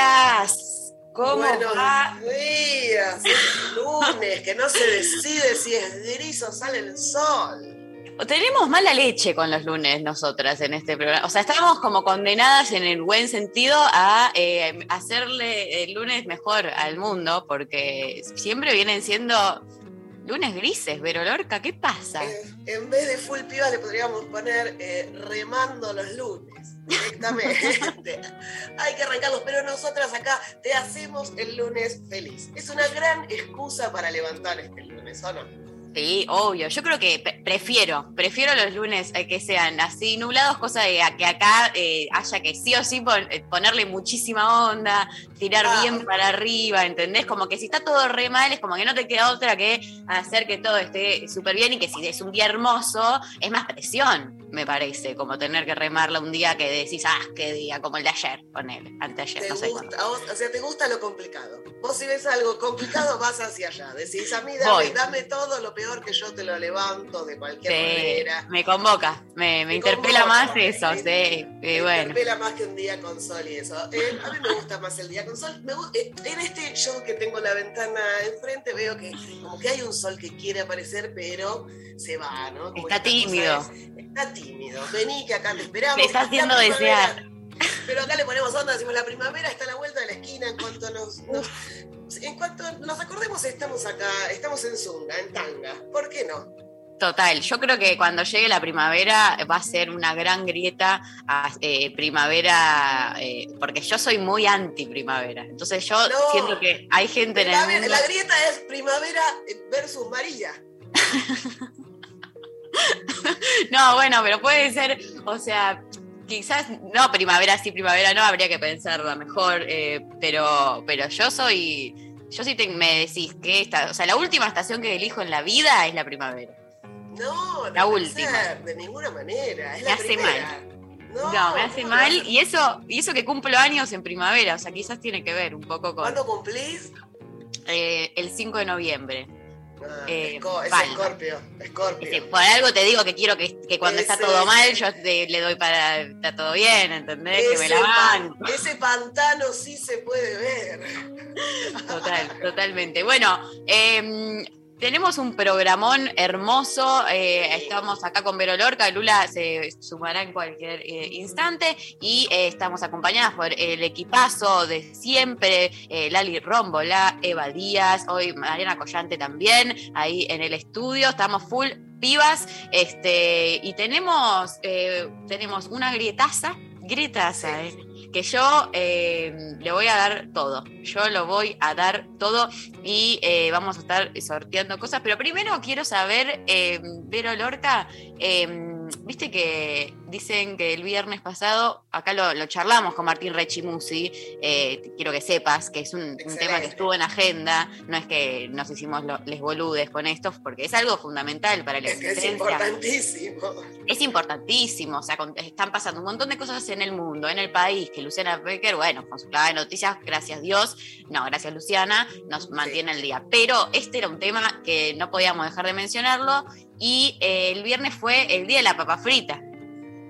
días. ¿Cómo Buenos va? días, es lunes, que no se decide si es gris o sale el sol. Tenemos mala leche con los lunes nosotras en este programa. O sea, estamos como condenadas en el buen sentido a eh, hacerle el lunes mejor al mundo, porque siempre vienen siendo lunes grises. Vero Lorca, ¿qué pasa? Eh, en vez de full pibas le podríamos poner eh, remando los lunes directamente. Hay que arrancarlos, pero nosotras acá te hacemos el lunes feliz. Es una gran excusa para levantar este lunes, ¿o no? Sí, obvio. Yo creo que pre- prefiero, prefiero los lunes eh, que sean así nublados, cosa de a- que acá eh, haya que sí o sí pon- eh, ponerle muchísima onda, tirar Ah. bien para arriba, ¿entendés? Como que si está todo re mal, es como que no te queda otra que hacer que todo esté súper bien y que si es un día hermoso, es más presión, me parece, como tener que remarla un día que decís, ah, qué día, como el de ayer, ponele, anteayer, Te no sé gusta, vos- o sea, te gusta lo complicado. Vos si ves algo complicado vas hacia allá. Decís, a mí dame, dame todo, lo peor que yo te lo levanto de cualquier Sí, manera. me convoca, me, me Me interpela convoca, más eso, sí, Me bueno. interpela más que un día con sol y eso. Eh, a mí me gusta más el día con sol. Me eh, en este show que tengo la ventana enfrente veo que como que hay un sol que quiere aparecer, pero se va, ¿no? Como Está tímido. es- está tímido. Vení que acá te esperamos. Te está haciendo desear. Pero acá le ponemos onda, decimos la primavera está a la vuelta de la esquina en cuanto nos, nos- en cuanto nos acordemos estamos acá, estamos en Zunga, en Tanga. ¿Por qué no? Total, yo creo que cuando llegue la primavera va a ser una gran grieta a eh, primavera, eh, porque yo soy muy anti primavera. Entonces yo No. siento que hay gente en el mundo. la grieta es primavera versus María. No, bueno, pero puede ser, o sea, quizás no primavera sí, primavera no, habría que pensarla mejor, eh, pero, pero yo soy, yo sí te- me decís que esta, o sea, la última estación que elijo en la vida es la primavera. No, no La última. ser, de ninguna manera. Es Me la hace primera. No, No, me hace ¿cómo mal no? y eso, y eso que cumplo años en primavera, o sea, quizás tiene que ver un poco con ¿Cuándo cumplís? eh, el 5 de noviembre. Ah, Eh, Esco- es. Escorpio. Este, por algo te digo que quiero que, que cuando está todo mal, yo te- le doy para está todo bien, ¿entendés? que me Ese, la pan- banco. ese pantano sí se puede ver. Total, totalmente. Bueno, eh, tenemos un programón hermoso. eh, estamos acá con Vero Lorca. Lula se sumará en cualquier eh, instante. Y eh, estamos acompañadas por el equipazo de siempre: Lali Rómbola, Eva Díaz, hoy Mariana Collante también, ahí en el estudio. Estamos full pibas. Este, y tenemos, tenemos una grietaza. Grietaza, Sí. Que yo eh, le voy a dar todo. Yo lo voy a dar todo y eh, vamos a estar sorteando cosas. Pero primero quiero saber, eh, Lorca, eh, viste que dicen que el viernes pasado, acá lo, lo charlamos con Martín Rechimusi, eh, quiero que sepas que es un, un tema que estuvo en agenda, no es que nos hicimos lo- les boludes con esto, porque es algo fundamental para la Es que es existencia importantísimo. es importantísimo, o sea, con- están pasando un montón de cosas en el mundo, en el país, que Luciana Becker, bueno, con su clave de noticias, gracias Dios, no, gracias Luciana, nos mantiene al día. Pero este era un tema que no podíamos dejar de mencionarlo y eh, el viernes fue el día de la papa frita.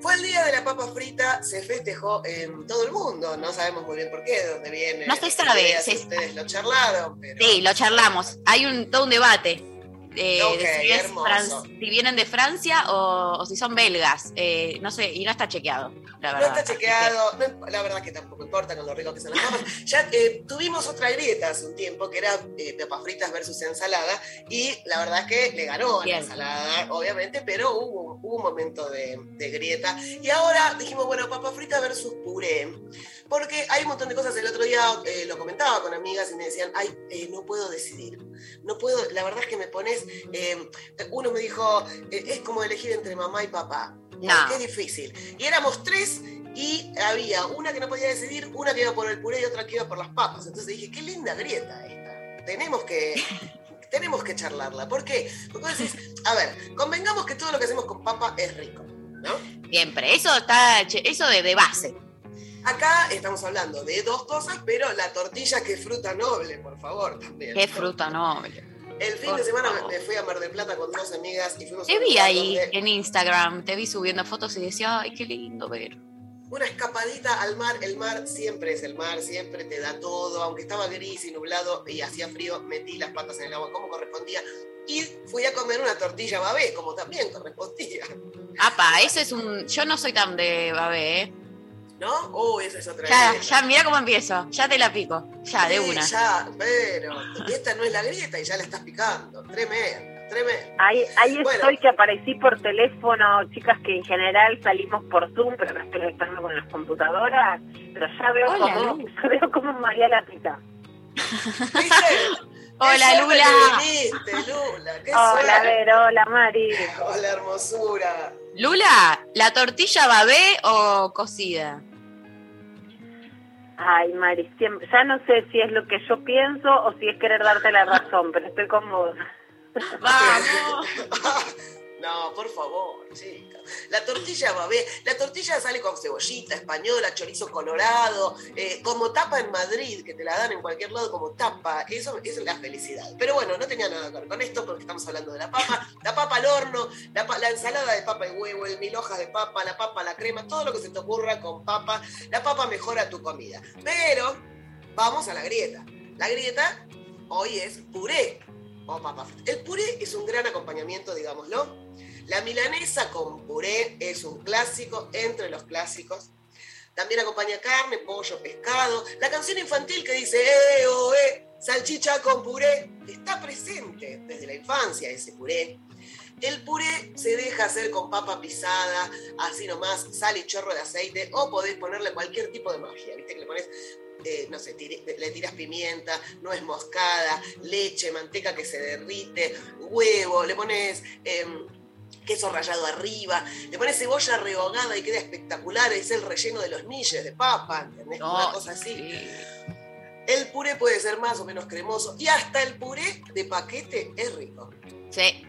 Fue el día de la papa frita, se festejó en todo el mundo. No sabemos muy bien por qué, de dónde viene. No se sabe, idea, si se- ustedes lo charlaron, pero. Sí, lo charlamos, hay un, todo un debate. Eh, Ok, de si, fran- si vienen de Francia o, o si son belgas. Eh, no sé, y no está chequeado, la No verdad. está Así que- chequeado, no la verdad que tampoco importa con lo rico que son las papas. Ya eh, tuvimos otra grieta hace un tiempo que era eh, papas fritas versus ensalada y la verdad que le ganó a la ensalada, obviamente, pero hubo, hubo un momento de, de grieta. Y ahora dijimos, bueno, papas fritas versus puré. Porque hay un montón de cosas. El otro día eh, lo comentaba con amigas y me decían, ay, eh, no puedo decidir. No puedo, la verdad es que me pones, eh, uno me dijo, eh, es como elegir entre mamá y papá. No. Qué difícil. Y éramos tres y había una que no podía decidir, una que iba por el puré y otra que iba por las papas. Entonces dije, qué linda grieta esta. Tenemos que, tenemos que charlarla. ¿Por qué? Porque decís, a ver, convengamos que todo lo que hacemos con papa es rico, ¿no? Siempre, eso está, eso de, de base. Acá estamos hablando de dos cosas, pero la tortilla que fruta noble, por favor, también. Qué fruta noble. El fin Por de semana me- favor. me fui a Mar del Plata con dos amigas y fuimos a Te vi ahí donde- en Instagram, te vi subiendo fotos y decía, ay, qué lindo ver. Una escapadita al mar, el mar siempre es el mar, siempre te da todo, aunque estaba gris y nublado y hacía frío, metí las patas en el agua como correspondía y fui a comer una tortilla babé, como también correspondía, Apa, eso es un. Yo no soy tan de babé, ¿eh? ¿No? Oh, esa es otra Ya, grieta. ya, mira cómo empiezo. Ya te la pico. Ya, de una. Ya, pero esta no es la grieta y ya la estás picando, tremenda, tremenda. Ahí, ahí Bueno. estoy que aparecí por teléfono, chicas que en general salimos por Zoom, pero no estoy estando con las computadoras, pero ya veo Hola, ya veo como María la pica. Hola, Lula. que viniste, Lula, qué Hola, suerte. Ver, hola, Mari. Hola, hermosura. Lula, ¿la tortilla babé o cocida? Ay, Mari, siempre, ya no sé si es lo que yo pienso o si es querer darte la razón, pero estoy como... Vamos. No, por favor, chica. La tortilla babé, la tortilla sale con cebollita española, chorizo colorado, eh, como tapa en Madrid, que te la dan en cualquier lado como tapa. Eso, es la felicidad. Pero bueno, no tenía nada que ver con esto porque estamos hablando de la papa, la papa al horno, la, la ensalada de papa y huevo, el mil hojas de papa, la papa la crema, todo lo que se te ocurra con papa. La papa mejora tu comida. Pero vamos a la grieta. La grieta hoy es puré o papa frita. El puré es un gran acompañamiento, digámoslo. La milanesa con puré es un clásico entre los clásicos. También acompaña carne, pollo, pescado. La canción infantil que dice, eh, oh, eh, salchicha con puré, está presente desde la infancia ese puré. El puré se deja hacer con papa pisada, así nomás, sal y chorro de aceite, o podés ponerle cualquier tipo de magia, ¿viste? Que le pones, eh, no sé, tiri- le tiras pimienta, nuez moscada, leche, manteca que se derrite, huevo, le pones em, queso rallado arriba, le pones cebolla rehogada y queda espectacular, es el relleno de los milles de papa, ¿entendés? Una cosa así. sí. El puré puede ser más o menos cremoso, y hasta el puré de paquete es rico. Sí,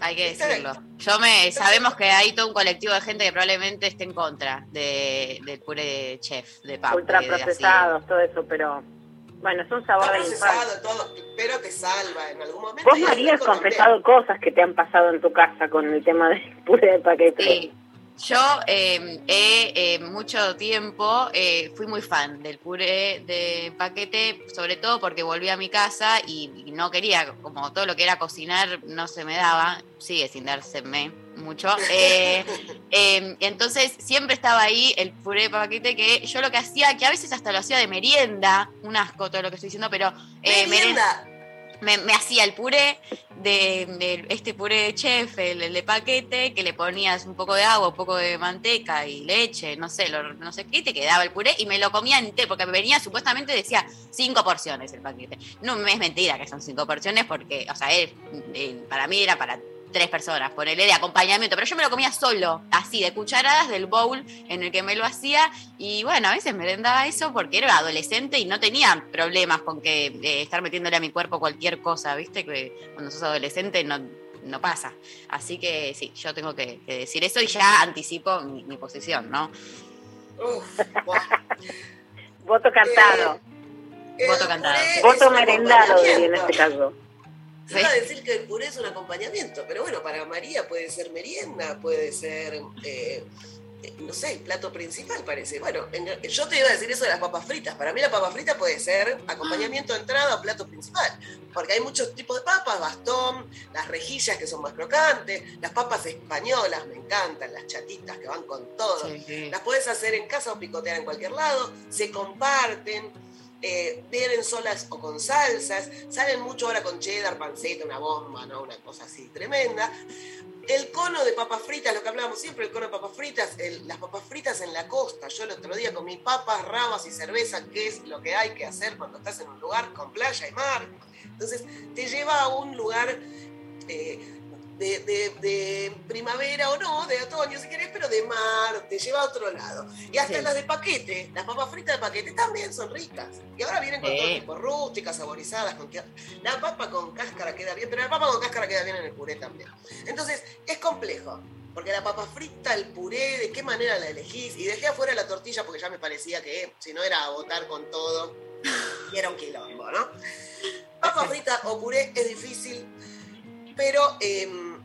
hay que decirlo. Yo me, sabemos que hay todo un colectivo de gente que probablemente esté en contra de, del puré de chef, de papa. de así. Ultraprocesados, todo eso, pero bueno, es un sabor de infancia. procesado todo, pero te salva en algún momento. Vos, María, has confesado cosas que te han pasado en tu casa con el tema del puré de paquete. Sí. Yo eh, he eh, mucho tiempo eh, fui muy fan del puré de paquete, sobre todo porque volví a mi casa y, y no quería, como todo lo que era cocinar no se me daba, sigue sin dárseme mucho. Eh, eh, entonces siempre estaba ahí el puré de paquete que yo lo que hacía, que a veces hasta lo hacía de merienda, un asco todo lo que estoy diciendo, pero eh, Merienda. Me, me hacía el puré de, este puré de chef, el, de paquete, que le ponías un poco de agua, un poco de manteca y leche, no sé, lo- no sé qué, te quedaba el puré y me lo comía entero, porque venía supuestamente decía cinco porciones el paquete. No es mentira que son cinco porciones, porque, o sea, él- él- para mí era para tres personas, ponerle de acompañamiento, pero yo me lo comía solo, así, de cucharadas del bowl en el que me lo hacía, y bueno, a veces me merendaba eso porque era adolescente y no tenía problemas con que eh, estar metiéndole a mi cuerpo cualquier cosa, ¿viste? Que cuando sos adolescente no, no pasa. Así que sí, yo tengo que, que decir eso y ya anticipo mi, mi posición, ¿no? Uf. Voto cantado. El Voto cantado. Voto merendado, en este caso. Te Iba a decir que el puré es un acompañamiento, pero bueno, para María puede ser merienda, puede ser eh, no sé, plato principal parece. Bueno, en- yo te iba a decir eso de las papas fritas. Para mí la papa frita puede ser acompañamiento de entrada o plato principal. Porque hay muchos tipos de papas, bastón, las rejillas que son más crocantes, las papas españolas me encantan, las chatitas que van con todo. Sí, sí. Las puedes hacer en casa o picotear en cualquier lado, se comparten, eh, vienen solas o con salsas, salen mucho ahora con cheddar, panceta, una bomba, ¿no? Una cosa así tremenda. El cono de papas fritas, lo que hablábamos siempre, el cono de papas fritas, las papas fritas en la costa. Yo el otro día comí papas, rabas y cerveza, que es lo que hay que hacer cuando estás en un lugar con playa y mar. Entonces, te lleva a un lugar eh, de, de- de primavera o no, de otoño si querés, pero de mar, te lleva a otro lado. Y hasta Sí. las de paquete, las papas fritas de paquete también son ricas. Y ahora vienen con Sí. todo tipo rústicas, saborizadas, con que- la papa con cáscara queda bien, pero la papa con cáscara queda bien en el puré también. Entonces, es complejo. Porque la papa frita, el puré, de qué manera la elegís. Y dejé afuera la tortilla porque ya me parecía que si no era a botar con todo, y era un quilombo, ¿no? Papa frita o puré es difícil, pero em,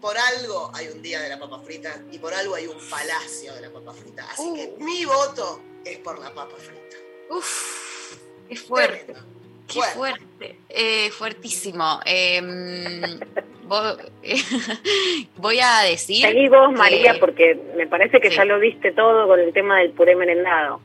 por algo hay un día de la papa frita y por algo hay un palacio de la papa frita. Así que mi voto es por la papa frita. Uf, qué fuerte. Tremendo. Qué Bueno. fuerte, eh, fuertísimo. Em, vo- voy a decir. Seguí vos, María, que porque me parece que Sí. ya lo viste todo con el tema del puré merendado.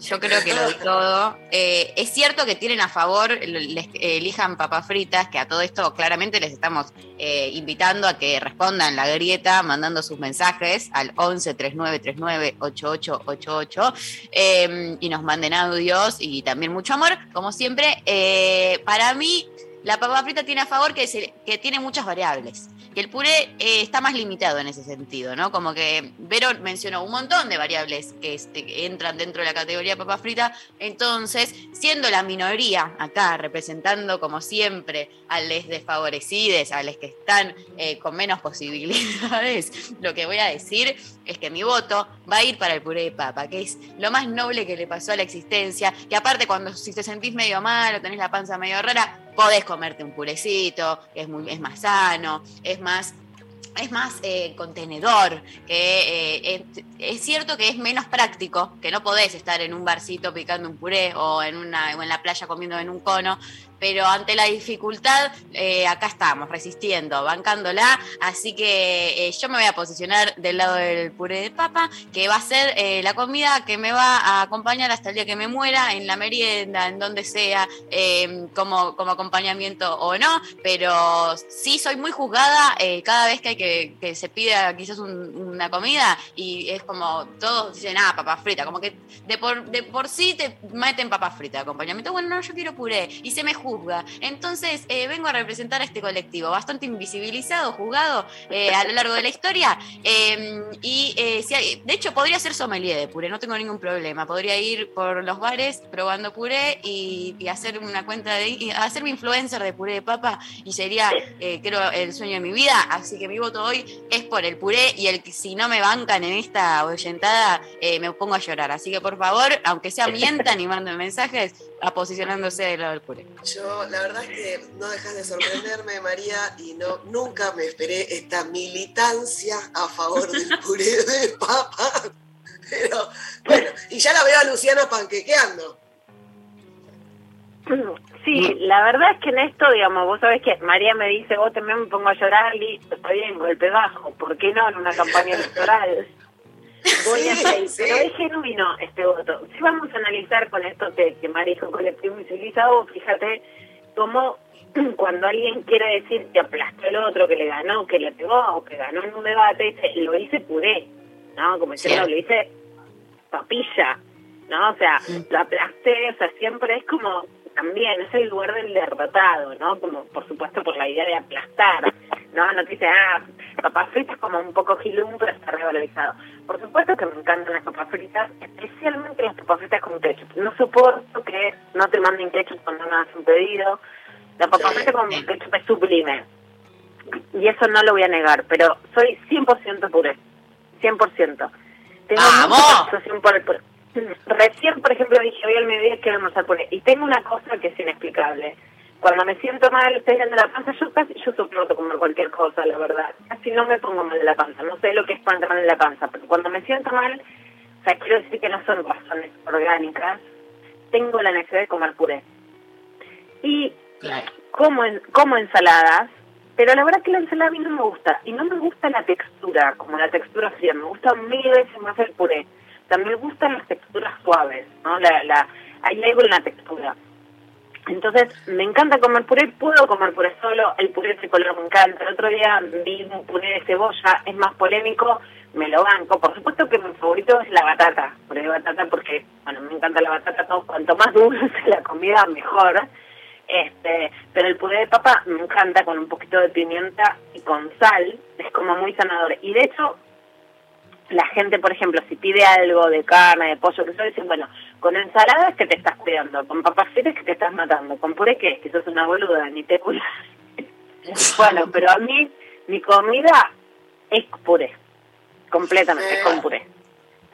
Yo creo que lo di todo. Eh, es cierto que tienen a favor, les elijan papas fritas, que a todo esto claramente les estamos eh, invitando a que respondan la grieta mandando sus mensajes al 11 39 39 8888 eh, y nos manden audios y también mucho amor, como siempre. Eh, para mí, la papa frita tiene a favor que, se- que tiene muchas variables. Que el puré eh, está más limitado en ese sentido, ¿no? Como que Vero mencionó un montón de variables que, este, entran dentro de la categoría papa frita. Entonces, siendo la minoría acá, representando como siempre a les desfavorecides, a les que están eh, con menos posibilidades, lo que voy a decir es que mi voto va a ir para el puré de papa, que es lo más noble que le pasó a la existencia. Que aparte, cuando si te sentís medio mal o tenés la panza medio rara, podés comerte un purecito, es, muy, es más sano, es más es más eh, contenedor, eh, es, es cierto que es menos práctico, que no podés estar en un barcito picando un puré o en, una, o en la playa comiendo en un cono, pero ante la dificultad, eh, acá estamos, resistiendo, bancándola, así que eh, yo me voy a posicionar del lado del puré de papa, que va a ser eh, la comida que me va a acompañar hasta el día que me muera, en la merienda, en donde sea, eh, como, como acompañamiento o no, pero sí soy muy juzgada cada vez que hay que, se pida quizás un- una comida y es como todos dicen, ah, papa frita, como que de por, de por sí te meten papa frita de acompañamiento, bueno, no, yo quiero puré. Y se me juzga. Entonces eh, vengo a representar a este colectivo, bastante invisibilizado, juzgado eh, a lo largo de la historia eh, y eh, si hay- de hecho podría ser sommelier de puré, no tengo ningún problema, podría ir por los bares probando puré y, hacer una cuenta de, y hacerme influencer de puré de papa y sería, creo, el sueño de mi vida. Así que mi voto hoy es por el puré y el que si no me bancan en esta oyentada, me pongo a llorar. Así que por favor, aunque sea mientan y manden mensajes, a posicionándose del lado del puré. La verdad es que no dejas de sorprenderme, María, y no, nunca me esperé esta militancia a favor del puré de papa. Pero, bueno, y ya la veo a Luciana panquequeando. Sí, la verdad es que en esto, digamos, vos sabés que María me dice, vos también me pongo a llorar, listo, está bien, golpe bajo, ¿por qué no en una campaña electoral? Voy a Sí, hacer, sí. pero es genuino este voto. Si vamos a analizar con esto que, que dijo colectivo civilizado, fíjate cómo cuando alguien quiere decir que aplastó al otro, que le ganó, que le pegó, o que ganó en un debate, dice, lo hice puré, ¿no? Como diciendo, Cierto. lo hice papilla, ¿no? O sea, lo aplasté, o sea, siempre es como, también, es el lugar del derrotado, ¿no? Como, por supuesto, por la idea de aplastar, ¿no? No te dice, ah, papas fritas como un poco gilum, pero está revalorizado. Por supuesto que me encantan las papas fritas, especialmente las papas fritas con ketchup. No soporto que no te manden ketchup cuando no haces un pedido. La papa frita con ketchup es sublime. Y eso no lo voy a negar, pero soy 100% puré. 100%. Tengo ¡Vamos! por el puré. Recién, por ejemplo, dije hoy al mediodía quiero almorzar puré. Y tengo una cosa que es inexplicable. Cuando me siento mal, estoy de la panza, yo casi, yo soporto comer cualquier cosa, la verdad. Casi no me pongo mal de la panza, no sé lo que es poner mal de la panza, pero cuando me siento mal, o sea, quiero decir que no son razones orgánicas, tengo la necesidad de comer puré. Y como, en, como ensaladas, pero la verdad que la ensalada a mí no me gusta. Y no me gusta la textura, como la textura fría. Me gusta mil veces más el puré. También me gustan las texturas suaves, ¿no? La, la, hay algo en la textura. Entonces, me encanta comer puré, puedo comer puré solo, el puré tricolor me encanta. El otro día vi un puré de cebolla, es más polémico, me lo banco. Por supuesto que mi favorito es la batata, puré de batata porque, bueno, me encanta la batata, todo, cuanto más dulce la comida, mejor. Este, pero el puré de papa me encanta con un poquito de pimienta y con sal, es como muy sanador. Y de hecho, la gente, por ejemplo, si pide algo de carne, de pollo, que eso dicen, bueno, con ensalada es que te estás cuidando, con papas fritas es que te estás matando, con puré que es que sos una boluda, ni te cuidas. bueno, pero a mí, mi comida es puré, completamente, es con puré.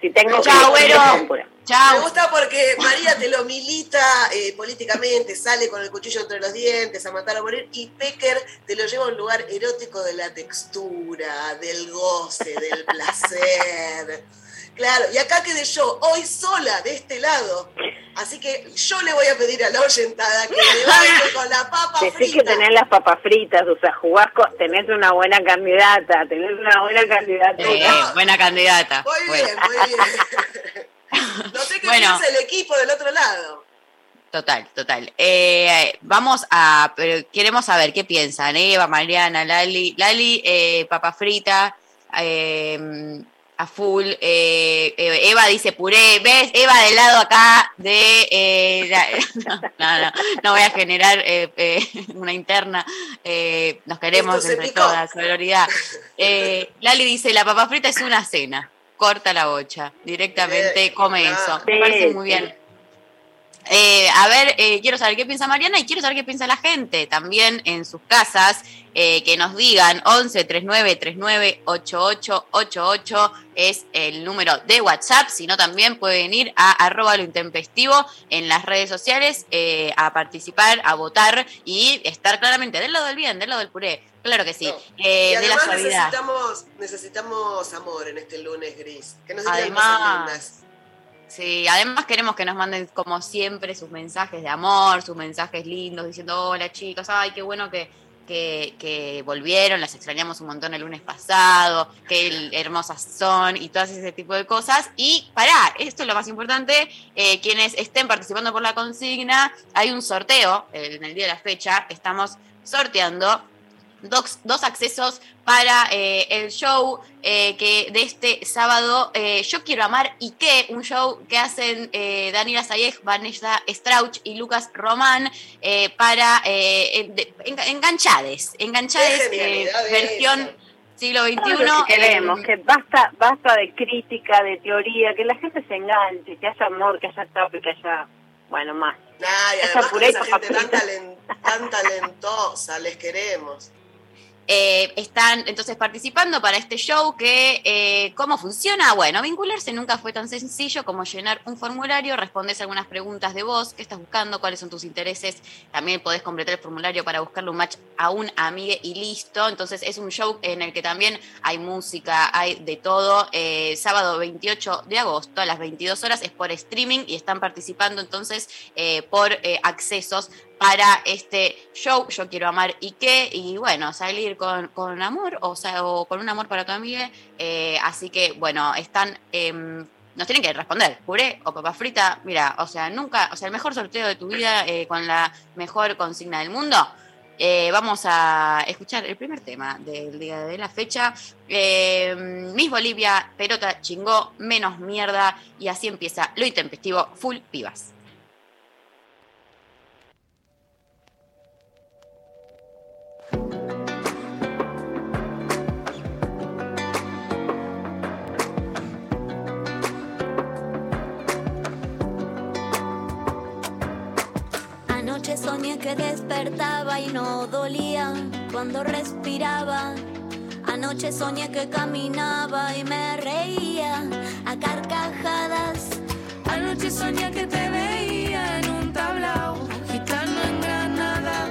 Si tengo Chao, que güero. con puré. Me Chao. gusta porque María te lo milita eh, políticamente, sale con el cuchillo entre los dientes a matar a morir, y Pecker te lo lleva a un lugar erótico de la textura, del goce, del placer. Claro, y acá quedé yo, hoy sola, de este lado. Así que yo le voy a pedir a la oyentada que me baile con la papa Decís frita. que tenés las papas fritas, o sea, jugás con, tenés una buena candidata, tenés una buena candidatura. Eh, buena candidata. Muy Bueno, bien, muy bien. No sé qué Bueno. piensa el equipo del otro lado. total, total. Eh, vamos a, pero queremos saber qué piensan Eva, Mariana, Lali. Lali, eh, papa frita, eh, a full. eh, eh, Eva dice puré. ¿Ves? Eva del lado acá de... eh, la- no, no, no voy a generar eh, eh, una interna. eh, nos queremos Esto entre todas, sororidad. Eh, Lali dice, la papa frita es una cena. Corta la bocha, directamente come eso. Me parece muy bien. Eh, a ver, eh, quiero saber qué piensa Mariana y quiero saber qué piensa la gente también en sus casas. Eh, que nos digan 11 39 39 88 88 es el número de WhatsApp. Si no, también pueden ir a arroba lo intempestivo en las redes sociales eh, a participar, a votar y estar claramente del lado del bien, del lado del puré. Claro que sí. No. Eh, y de la además necesitamos, necesitamos amor en este lunes gris. Que nos cosas Además. Sí, además queremos que nos manden como siempre sus mensajes de amor, sus mensajes lindos, diciendo, hola chicos, ay, qué bueno que, que, que volvieron, las extrañamos un montón el lunes pasado, qué el- hermosas son y todas ese tipo de cosas. Y pará, esto es lo más importante, eh, quienes estén participando por la consigna, hay un sorteo eh, en el día de la fecha, estamos sorteando dos, dos accesos para eh, el show eh, que de este sábado, eh, Yo Quiero Amar y qué, un show que hacen eh, Daniela Sayej, Vanessa Strauch y Lucas Román eh, para eh, en- de- enga- enganchades, enganchades, eh, versión siglo XXI. Lo que queremos, eh, que basta, basta de crítica, de teoría, que la gente se enganche, que haya amor, que haya tape, que haya, bueno, más. Nah, y esa además papa gente tan, frita. talen- tan talentosa, les queremos. Eh, están entonces participando para este show que, eh, ¿cómo funciona? Bueno, vincularse nunca fue tan sencillo como llenar un formulario, respondes algunas preguntas de vos, qué estás buscando, cuáles son tus intereses, también podés completar el formulario para buscarle un match a un amigue y listo, entonces es un show en el que también hay música, hay de todo, Eh, sábado 28 de agosto a las 22 horas es por streaming y están participando entonces por accesos para este show, Yo Quiero Amar y qué, y bueno, salir con, con amor o, sea, o con un amor para tu amiga. eh, así que, bueno, están, em, nos tienen que responder, puré o papa frita, mira, o sea, nunca, o sea, el mejor sorteo de tu vida eh, con la mejor consigna del mundo. Eh, vamos a escuchar el primer tema del día de la fecha. Eh, Miss Bolivia, pelota chingó, menos mierda, y así empieza lo intempestivo, full pibas. Que despertaba y no dolía cuando respiraba. Anoche soñé que caminaba y me reía a carcajadas. Anoche soñé que te veía en un tablao, gitano en Granada.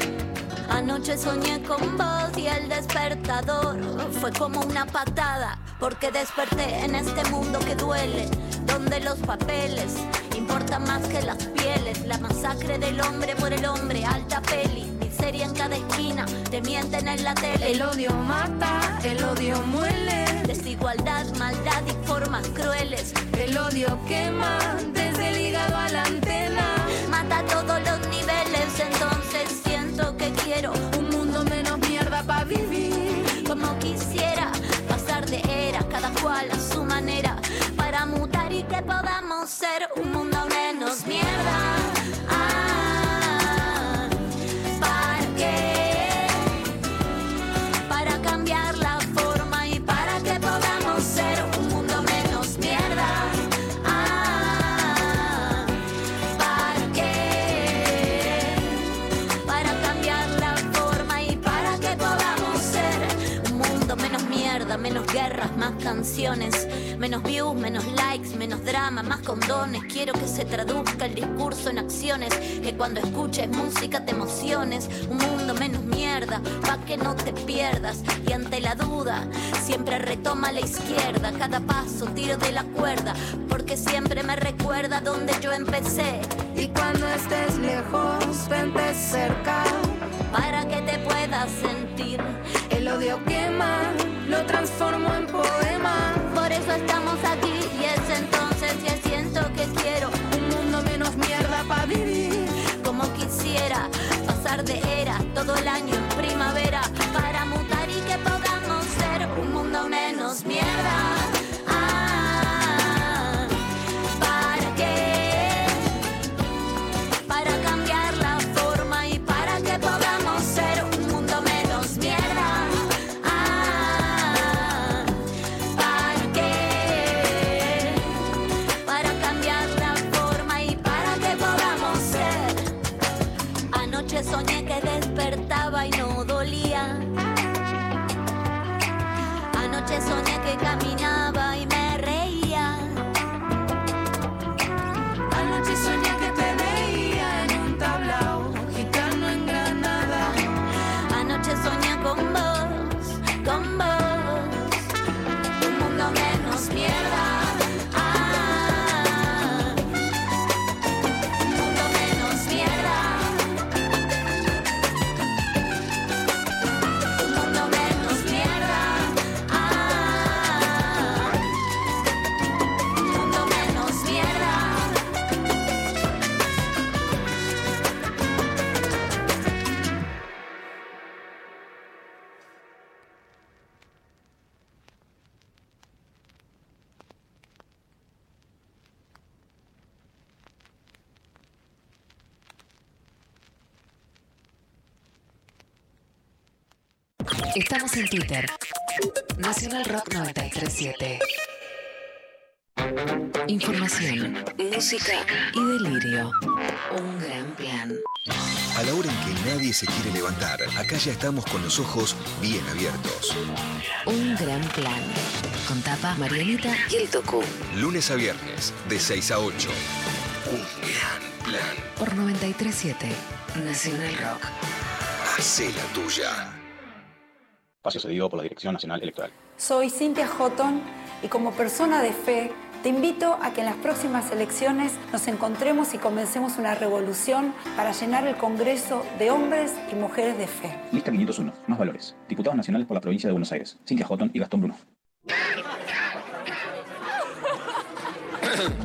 Anoche soñé con vos y el despertador fue como una patada, porque desperté en este mundo que duele, donde los papeles importan más que las pieles, la masacre del hombre por el hombre, alta peli, miseria en cada esquina, te mienten en la tele. El odio mata, el odio muele, Desigualdad, maldad y formas crueles. el odio quema desde el hígado a la antena. Mata a todos los niveles, entonces siento que quiero Un mundo menos mierda para vivir. como quisiera pasar de era, cada cual a y que podamos ser un mundo menos mierda. Más canciones, menos views, menos likes, menos drama, más condones. Quiero que se traduzca el discurso en acciones, que cuando escuches música te emociones. Un mundo menos mierda, pa' que no te pierdas. Y ante la duda, siempre retoma la izquierda. Cada paso tiro de la cuerda, porque siempre me recuerda donde yo empecé. Y cuando estés lejos, vente cerca. Para que te puedas sentir. El odio quema, transformo en poema. Por eso estamos aquí y es entonces ya siento que quiero Un mundo menos mierda para vivir. como quisiera pasar de era todo el año Twitter. Nacional Rock 937. Información, música y delirio. Un gran plan. A la hora en que nadie se quiere levantar, acá ya estamos con los ojos bien abiertos. Un gran plan. Con tapa Marianita y el Toku. Lunes a viernes, de 6 a 8. Un gran plan. Por 937. Nacional Rock. Hacé la tuya. Espacio cedido por la Dirección Nacional Electoral. Soy Cintia Houghton y como persona de fe te invito a que en las próximas elecciones nos encontremos y comencemos una revolución para llenar el Congreso de hombres y mujeres de fe. Lista 501. Más valores. Diputados nacionales por la provincia de Buenos Aires. Cintia Houghton y Gastón Bruno.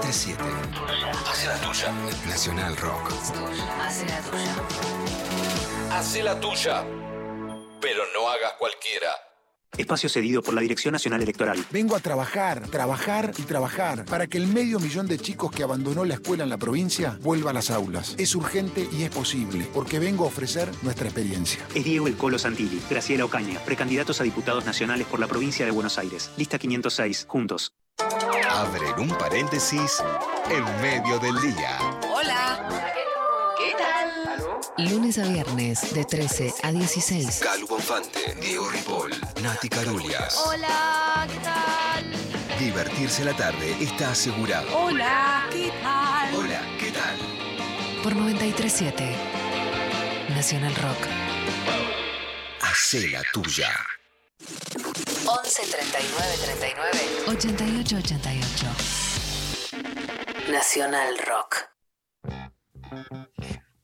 937. Haz la tuya. Nacional Rock. Hace la tuya. Haz la tuya. Pero no hagas cualquiera. Espacio cedido por la Dirección Nacional Electoral. Vengo a trabajar, trabajar y trabajar para que el medio millón de chicos que abandonó la escuela en la provincia vuelva a las aulas. Es urgente y es posible, porque vengo a ofrecer nuestra experiencia. Es Diego El Colo Santilli, Graciela Ocaña, precandidatos a diputados nacionales por la provincia de Buenos Aires. Lista 506, juntos. Abren un paréntesis en medio del día. Hola. ¿Qué tal? Lunes a viernes de 13 a 16. Calu Bonfante, Diego Ripoll, Nati Carulias. Hola, ¿qué tal? Divertirse la tarde está asegurado. Hola, ¿qué tal? Hola, ¿qué tal? Por 937 Nacional Rock. Hacé la tuya. 11 39 39 88 88. Nacional Rock.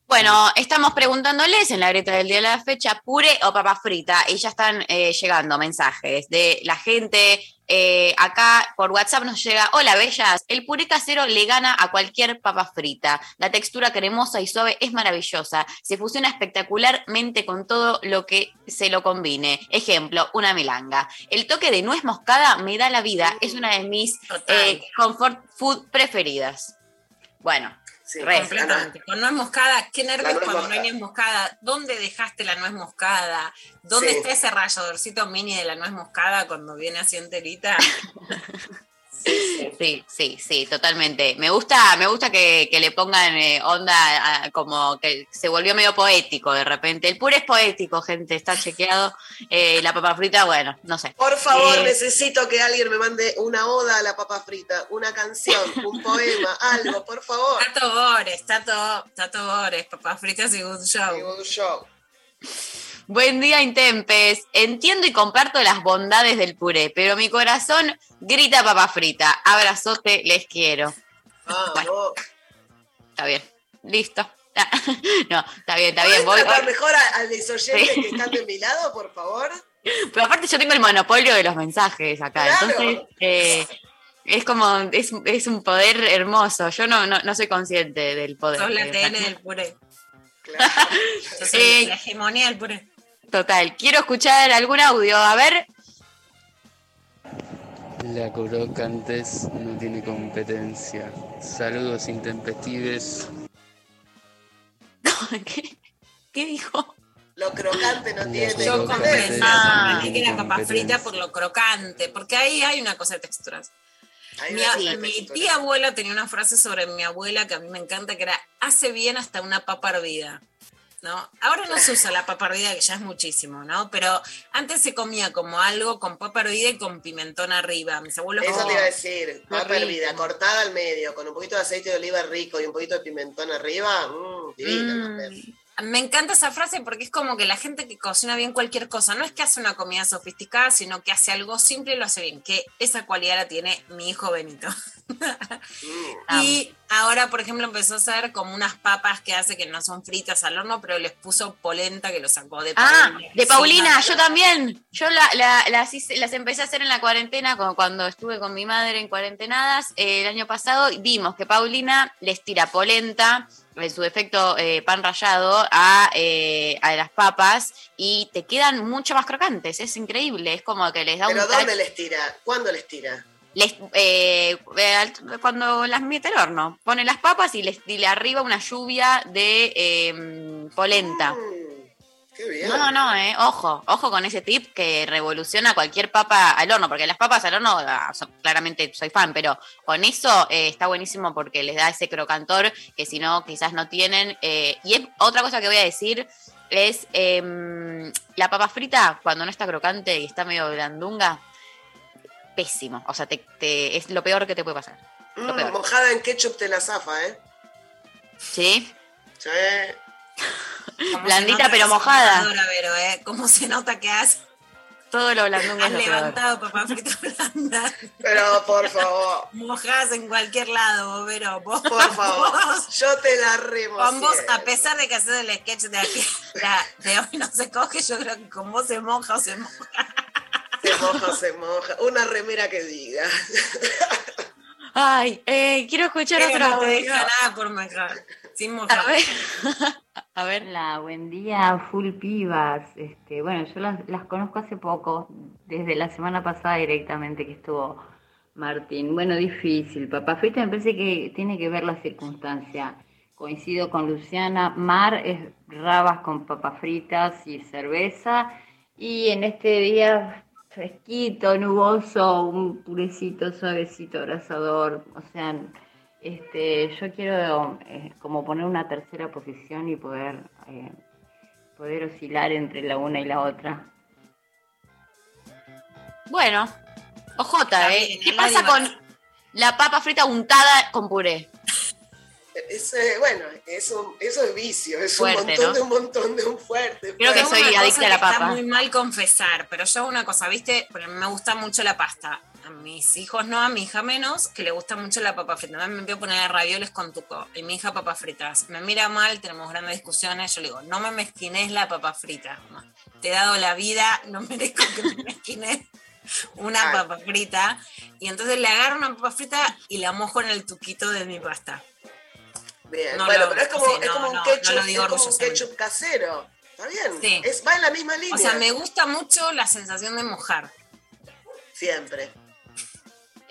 Bueno, estamos preguntándoles en la grieta del día de la fecha, puré o papa frita, y ya están eh, llegando mensajes de la gente. eh, acá por WhatsApp nos llega, hola bellas, el puré casero le gana a cualquier papa frita. La textura cremosa y suave es maravillosa. Se fusiona espectacularmente con todo lo que se lo combine. Ejemplo, una milanga. El toque de nuez moscada me da la vida. Es una de mis eh, comfort food preferidas. Bueno, re. Completamente. Con nuez moscada, qué nervios cuando no hay nuez moscada. ¿Dónde dejaste la nuez moscada? ¿Dónde Sí. está ese ralladorcito mini de la nuez moscada cuando viene así enterita? Sí, sí, sí, totalmente. Me gusta, me gusta que, que le pongan eh, onda a- como que se volvió medio poético de repente. El puré es poético, gente, está chequeado. Eh, la papa frita, bueno, no sé. Por favor, Eh, necesito que alguien me mande una oda a la papa frita, una canción, un poema, algo, por favor. Tato Bores, Tato, Tato Bores, papas fritas y good show. Buen día, Intempes. Entiendo y comparto las bondades del puré, pero mi corazón grita papa frita. Abrazote, les quiero. Bueno, está bien, listo. No, está bien, está bien. Voy, tratar mejor a, a los oyentes Sí. que están de mi lado, por favor? Pero aparte yo tengo el monopolio de los mensajes acá, Claro. entonces eh, es como, es, es un poder hermoso. Yo no, no, no soy consciente del poder. Sos la Eh, TN del puré. Sos Eh, la hegemonía del puré. Total, quiero escuchar algún audio, a ver. La Crocantes no tiene competencia. Saludos intempestives. ¿Qué dijo? Lo crocante no tiene Yo competencia. comprendí, Ah. que era papa frita por lo crocante, porque ahí hay una cosa de texturas. Mi, mi tía abuela tenía una frase sobre mi abuela que a mí me encanta, que era, hace bien hasta una papa hervida. ¿No? Ahora no se usa la papa hervida, que ya es muchísimo, ¿no? Pero antes se comía como algo con papa hervida y con pimentón arriba. Mis abuelos Eso como- te iba a decir, papa hervida, cortada al medio, con un poquito de aceite de oliva rico y un poquito de pimentón arriba, mmm, divina. Mm, Me encanta esa frase porque es como que la gente que cocina bien cualquier cosa, no es que hace una comida sofisticada, sino que hace algo simple y lo hace bien, que esa cualidad la tiene mi hijo Benito. y ahora, por ejemplo, empezó a hacer como unas papas que hace que no son fritas al horno, pero les puso polenta que lo sacó de Ah, Paulina. de Paulina, Sí, yo también. Yo la- la- las, hice- las empecé a hacer en la cuarentena, como cuando estuve con mi madre en cuarentenadas eh, el año pasado. y Vimos que Paulina les tira polenta, en su defecto eh, pan rallado, a, eh, a las papas y te quedan mucho más crocantes. Es increíble. Es como que les da ¿Pero un dónde touch. les tira? ¿Cuándo les tira? Les, eh, eh, cuando las mete al horno, pone las papas y les dile arriba una lluvia de eh, polenta. Qué bien. No, no, no, eh. Ojo, ojo con ese tip que revoluciona cualquier papa al horno, porque las papas al horno, ah, son- claramente soy fan, pero con eso eh, está buenísimo porque les da ese crocantor que si no, quizás no tienen. eh, y es, otra cosa que voy a decir es em, la papa frita, cuando no está crocante y está medio blandunga, pésimo. O sea, te, te- es lo peor que te puede pasar. Mm, mojada en ketchup te la zafa, ¿eh? ¿Sí? Sí. ¿Cómo Blandita pero mojada. ¿eh? ¿Cómo se nota que has, Todo lo blandunga has levantado papas fritas blandas? Pero por favor. Mojadas en cualquier lado, Vero. Vos, Por favor. vos- Yo te la remo. Con vos, a pesar de que haces el sketch de aquí, la- de hoy no se coge, yo creo que con vos se moja o se moja. Se moja, se moja. Una remera que diga. Ay, eh, quiero escuchar Pero otro no te audio. deja nada por. Sin mojar. A ver. A ver. Hola, buen día, full pibas. Este, bueno, yo las, las conozco hace poco, desde la semana pasada directamente que estuvo Martín. Bueno, difícil. Papá Frita me parece que tiene que ver la circunstancia. Coincido con Luciana. Mar es rabas con papas fritas y cerveza. Y en este día fresquito, nuboso, un purecito, suavecito, abrazador. O sea, este, yo quiero eh, como poner una tercera posición y poder, eh, poder oscilar entre la una y la otra. Bueno, ojota, ¿eh? ¿Qué pasa con la papa frita untada con puré? Es, eh, bueno, eso, eso es vicio, es Fuerte, un montón ¿no? de un montón de un fuerte. Creo que Pero soy adicta a la que Está papa. muy mal confesar, pero yo hago una cosa, ¿viste? Porque me gusta mucho la pasta. A mis hijos no, a mi hija menos, que le gusta mucho la papa frita. A mí me voy a poner ravioles con tuco y mi hija papas fritas. Me mira mal, tenemos grandes discusiones. Yo le digo, no me mezquines la papa frita. mamá. Te he dado la vida, no merezco que me mezquines una papa frita. Y entonces le agarro una papa frita y la mojo en el tuquito de mi pasta. Bien, No bueno, lo- pero es como, sí, es no, como un ketchup, no es como un ketchup casero. ¿Está bien? Sí. Es, va en la misma línea. O sea, me gusta mucho la sensación de mojar. Siempre.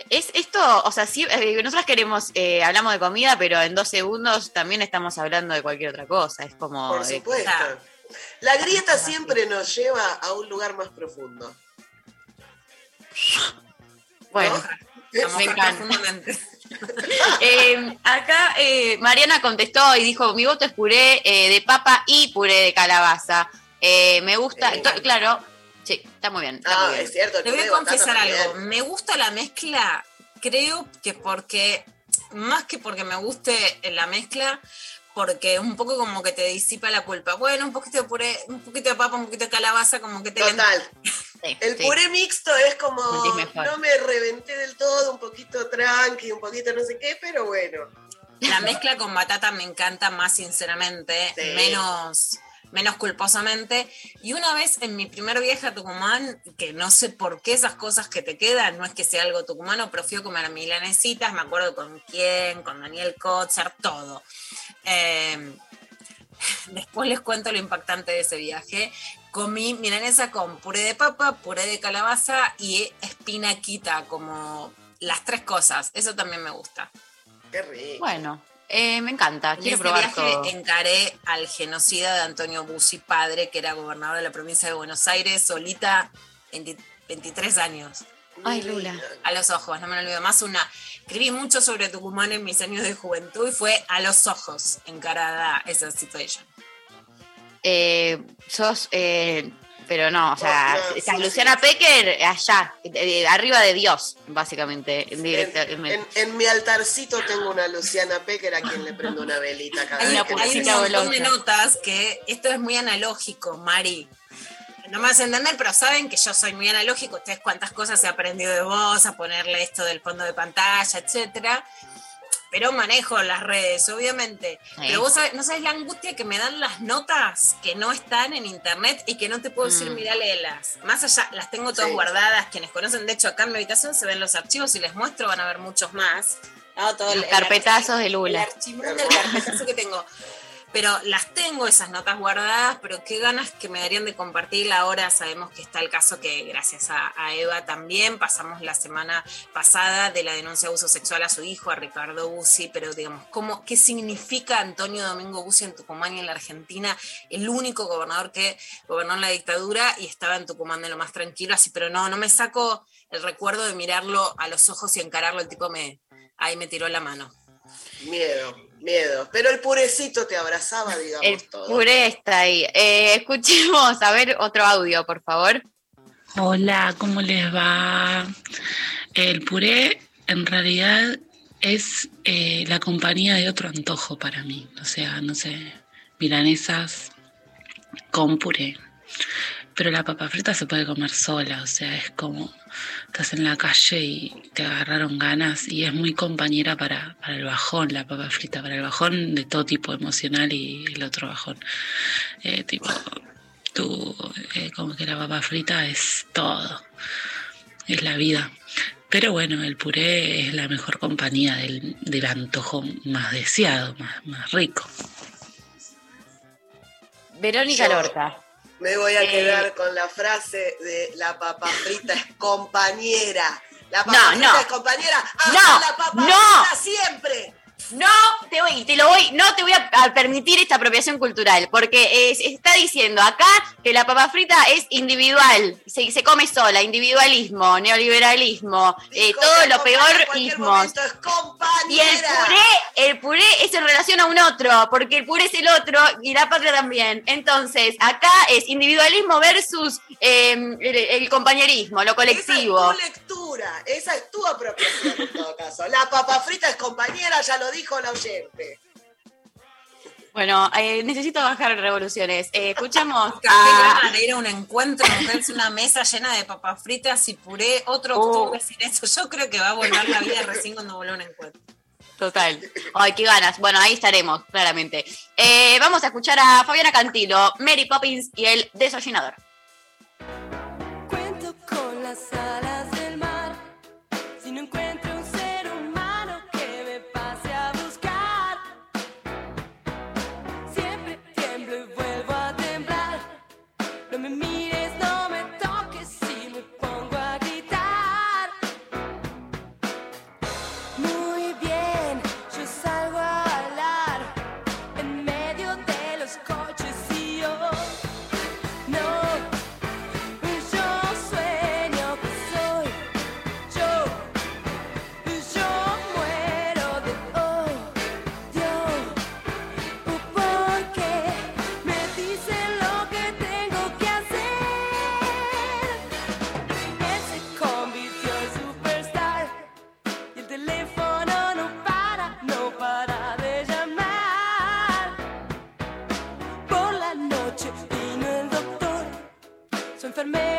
Es esto, o sea, sí, eh, nosotros queremos, eh, hablamos de comida, pero en dos segundos también estamos hablando de cualquier otra cosa. Es como. Por eh, supuesto. La grieta siempre nos lleva a un lugar más profundo. bueno, Estamos me encanta. Eh, acá eh, Mariana contestó y dijo: Mi voto es puré eh, de papa y puré de calabaza. Eh, me gusta, Eh. claro, sí, está muy bien. Está Ah, muy bien. es cierto. Te voy a confesar algo. Me gusta la mezcla, creo que porque, más que porque me guste la mezcla, porque un poco como que te disipa la culpa. Bueno, un poquito de puré, un poquito de papa, un poquito de calabaza, como que te Total. Sí, El sí. puré mixto es como, no me reventé del todo, un poquito tranqui, un poquito no sé qué, pero bueno. La mezcla con batata me encanta más sinceramente, Sí. menos, menos culposamente. Y una vez en mi primer viaje a Tucumán, que no sé por qué esas cosas que te quedan, no es que sea algo tucumano, pero fui a comer milanesitas, me acuerdo con quién, con Daniel Kotzer, todo. Eh, después les cuento lo impactante de ese viaje. Comí milanesa con puré de papa, puré de calabaza y espinaquita, como las tres cosas. Eso también me gusta. Qué rico. Bueno, eh, me encanta, En quiero ese probar viaje todo. encaré al genocida de Antonio Bussi, padre, que era gobernador de la provincia de Buenos Aires, solita, 20 23 años. Ay, Lula. A los ojos, no me lo olvido más. Una, escribí mucho sobre Tucumán en mis años de juventud y fue a los ojos encarada esa situación. Eh, sos, eh, pero no, o sea, No, no, o sea, sí, Luciana Pecker allá, eh, arriba de Dios, básicamente. En, en mi altarcito tengo una Luciana Pecker a quien le prendo una velita cada Hay, vez una que hay un montón de notas que esto es muy analógico, Mari. No me vas a entender, pero saben que yo soy muy analógico. Ustedes cuántas cosas he aprendido de vos, a ponerle esto del fondo de pantalla, etcétera. Pero manejo las redes, obviamente. Pero vos sabés- no sabes la angustia que me dan las notas que no están en internet y que no te puedo decir, Mm. mira, léelas. Más allá, las tengo todas Sí. guardadas. Quienes conocen, de hecho, acá en mi habitación se ven los archivos y les muestro, van a ver muchos más. No, todo el- Los el carpetazos archivo- de Lula. El del carpetazo que tengo. Pero las tengo esas notas guardadas, pero qué ganas que me darían de compartirla ahora. Sabemos que está el caso que gracias a, Eva también pasamos la semana pasada de la denuncia de abuso sexual a su hijo, a Ricardo Bussi, pero digamos, ¿cómo, ¿qué significa Antonio Domingo Bussi en Tucumán y en la Argentina? El único gobernador que gobernó en la dictadura y estaba en Tucumán de lo más tranquilo, así, pero no, no me saco el recuerdo de mirarlo a los ojos y encararlo, el tipo me, ahí me tiró la mano. Miedo, miedo. Pero el purecito te abrazaba, digamos, El todo. puré está ahí. Eh, escuchemos, a ver, otro audio, por favor. Hola, ¿cómo les va? El puré en realidad es eh, la compañía de otro antojo para mí. O sea, no sé, milanesas con puré. Pero la papa frita se puede comer sola, o sea, es como estás en la calle y te agarraron ganas y es muy compañera para, para el bajón, la papa frita, para el bajón de todo tipo emocional y el otro bajón. Eh, tipo, tú, eh, como que la papa frita es todo, es la vida. Pero bueno, el puré es la mejor compañía del, del antojo más deseado, más, más rico. Verónica Yo- Lorca. Me voy a Eh, quedar con la frase de la papa frita es compañera. La papa No, frita no. es compañera. No, ¡Hasta la papa no. frita siempre! No te voy, te lo voy, no te voy a, permitir esta apropiación cultural, porque se está diciendo acá que la papa frita es individual, se, se come sola, individualismo, neoliberalismo, eh, todo lo peor ismos. Es Y el puré, el puré es en relación a un otro, porque el puré es el otro y la patria también. Entonces, acá es individualismo versus eh, el, el compañerismo, lo colectivo. Es esa es tu apropiación en todo caso. La papa frita es compañera, ya lo dijo la oyente. Bueno, eh, necesito bajar revoluciones. Eh, escuchamos Qué a... ganas de ir a un encuentro, moverse una mesa llena de papas fritas y puré, otro Oh. octubre sin eso. Yo creo que va a volver la vida recién cuando vuelva a un encuentro. Total. Ay, qué ganas. Bueno, ahí estaremos, claramente. Eh, vamos a escuchar a Fabiana Cantilo, Mary Poppins y el desollinador. Cuento con las alas me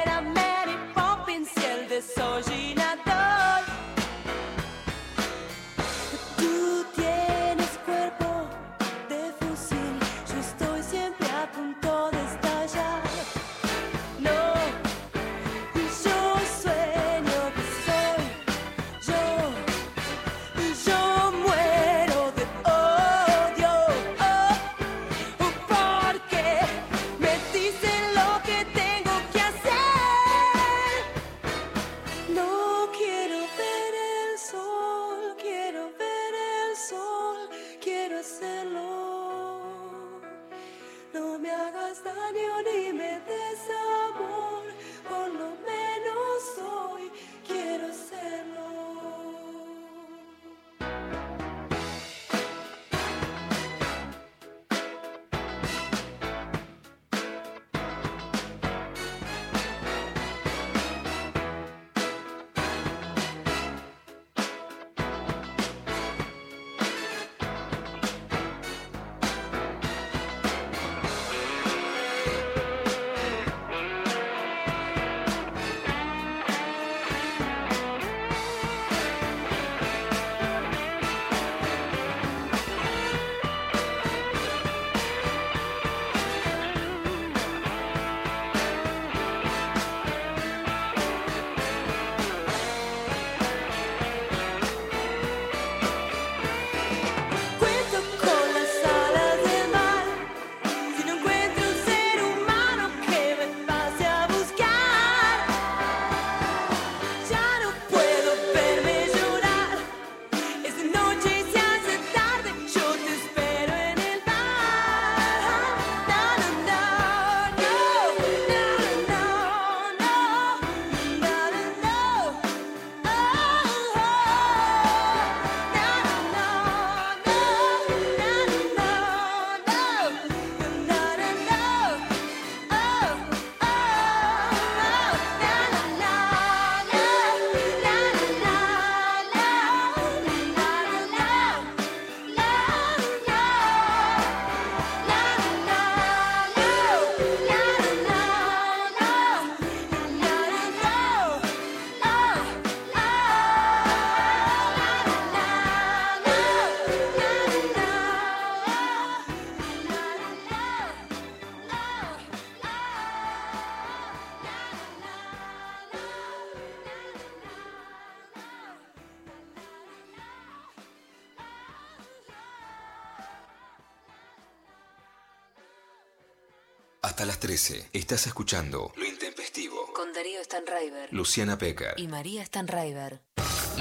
Hasta las 13. Estás escuchando Lo Intempestivo. Con Darío Stanraiver. Luciana Pecker. Y María Stanraiver.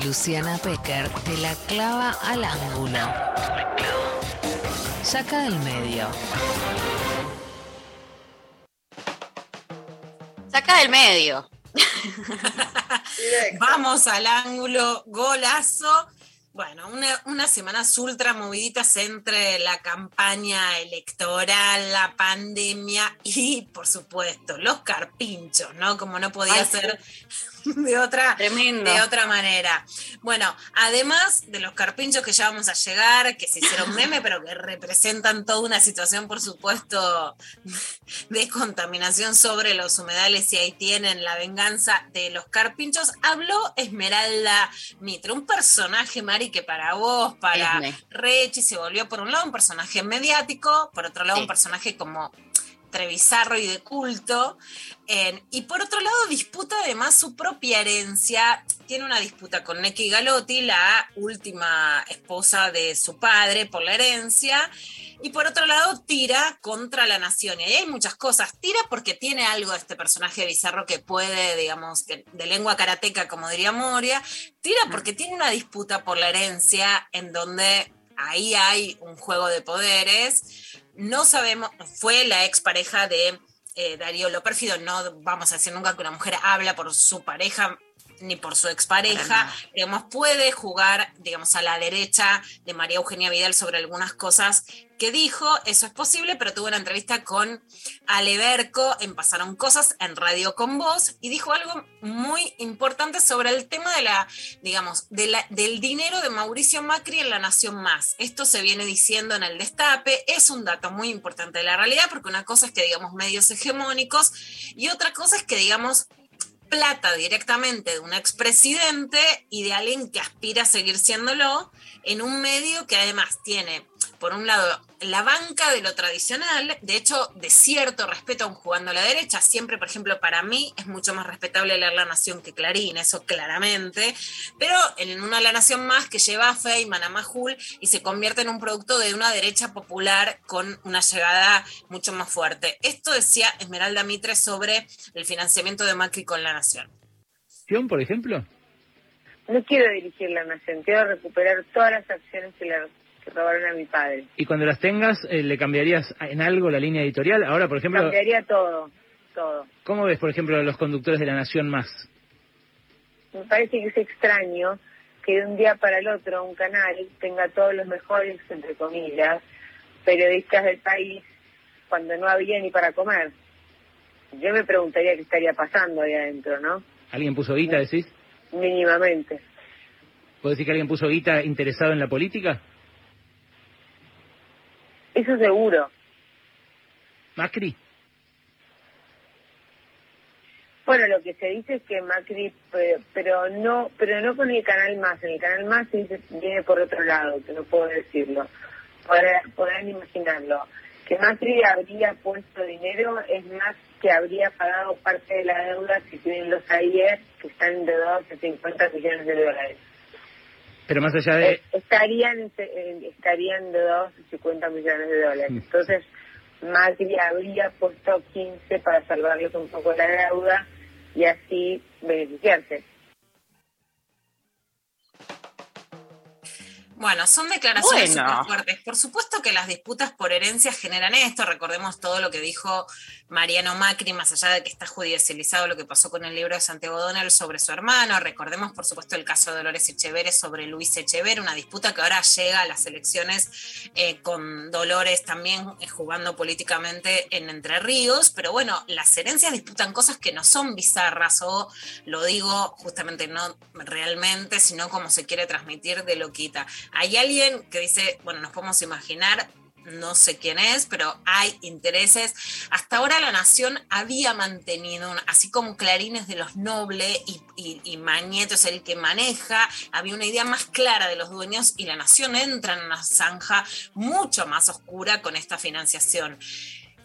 Luciana Pecker te la clava al ángulo. Saca del medio. Saca del medio. Vamos al ángulo, golazo. Bueno, una- unas semanas ultra moviditas entre la campaña electoral, la pandemia y, por supuesto, los carpinchos, ¿no? Como no podía Ay, ser de otra, Tremendo. de otra manera. Bueno, además de los carpinchos que ya vamos a llegar, que se hicieron meme, pero que representan toda una situación, por supuesto, de contaminación sobre los humedales y ahí tienen la venganza de los carpinchos, habló Esmeralda Mitre, un personaje, Mari, que para vos, para. Rechi, se volvió por un lado un personaje mediático, por otro lado un personaje como Trevisarro y de culto, y por otro lado disputa además su propia herencia, tiene una disputa con Neki Galotti, la última esposa de su padre por la herencia, y por otro lado tira contra la nación. Y ahí hay muchas cosas. Tira porque tiene algo de este personaje bizarro que puede, digamos, de lengua karateca, como diría Moria. Tira porque tiene una disputa por la herencia en donde ahí hay un juego de poderes. No sabemos, fue la expareja de eh, Darío Lo Pérfido. No vamos a decir nunca que una mujer habla por su pareja ni por su expareja, digamos, puede jugar, digamos, a la derecha de María Eugenia Vidal sobre algunas cosas que dijo, eso es posible, pero tuvo una entrevista con Ale Berco en Pasaron Cosas en Radio con Voz y dijo algo muy importante sobre el tema de la, digamos, de la- del dinero de Mauricio Macri en la Nación Más. Esto se viene diciendo en el destape, es un dato muy importante de la realidad, porque una cosa es que, digamos, medios hegemónicos y otra cosa es que, digamos, plata directamente de un expresidente y de alguien que aspira a seguir siéndolo en un medio que además tiene, por un lado, la banca de lo tradicional, de hecho, de cierto respeto aún jugando a la derecha, siempre, por ejemplo, para mí es mucho más respetable leer La Nación que Clarín, eso claramente, pero en una La Nación más que lleva a Feynman, a Majul y se convierte en un producto de una derecha popular con una llegada mucho más fuerte. Esto decía Esmeralda Mitre sobre el financiamiento de Macri con La Nación. por ejemplo? No quiero dirigir la nación, quiero recuperar todas las acciones que le que robaron a mi padre. Y cuando las tengas, eh, ¿le cambiarías en algo la línea editorial? Ahora, por ejemplo, Cambiaría todo, todo. ¿cómo ves, por ejemplo, a los conductores de La Nación Más? Me parece que es extraño que de un día para el otro un canal tenga todos los mejores, entre comillas, periodistas del país cuando no había ni para comer. Yo me preguntaría qué estaría pasando ahí adentro, ¿no? ¿Alguien puso guita, decís? Mínimamente. ¿Puedo decir que alguien puso guita interesado en la política? Eso seguro. ¿Macri? Bueno, lo que se dice es que Macri, pero, pero no pero no con el canal más. En el canal más viene por otro lado, que no puedo decirlo. Podrán, podrán imaginarlo. Que Macri habría puesto dinero es más que habría pagado parte de la deuda que tienen los AIER, que están endeudados en 50 millones de dólares. Pero más allá de... Eh, estarían estarían endeudados en 50 millones de dólares. Entonces, Macri habría puesto 15 para salvarles un poco la deuda y así beneficiarse. Bueno, son declaraciones Bueno. súper fuertes. Por supuesto que las disputas por herencia generan esto. Recordemos todo lo que dijo Mariano Macri, más allá de que está judicializado lo que pasó con el libro de Santiago Donald sobre su hermano. Recordemos, por supuesto, el caso de Dolores Echeverre sobre Luis Echeverre, una disputa que ahora llega a las elecciones eh, con Dolores también eh, jugando políticamente en Entre Ríos. Pero bueno, las herencias disputan cosas que no son bizarras o lo digo justamente no realmente, sino como se quiere transmitir de loquita. Hay alguien que dice, bueno, nos podemos imaginar, no sé quién es, pero hay intereses. Hasta ahora la nación había mantenido, así como Clarín es de los nobles y, y, y es el que maneja, había una idea más clara de los dueños y la nación entra en una zanja mucho más oscura con esta financiación.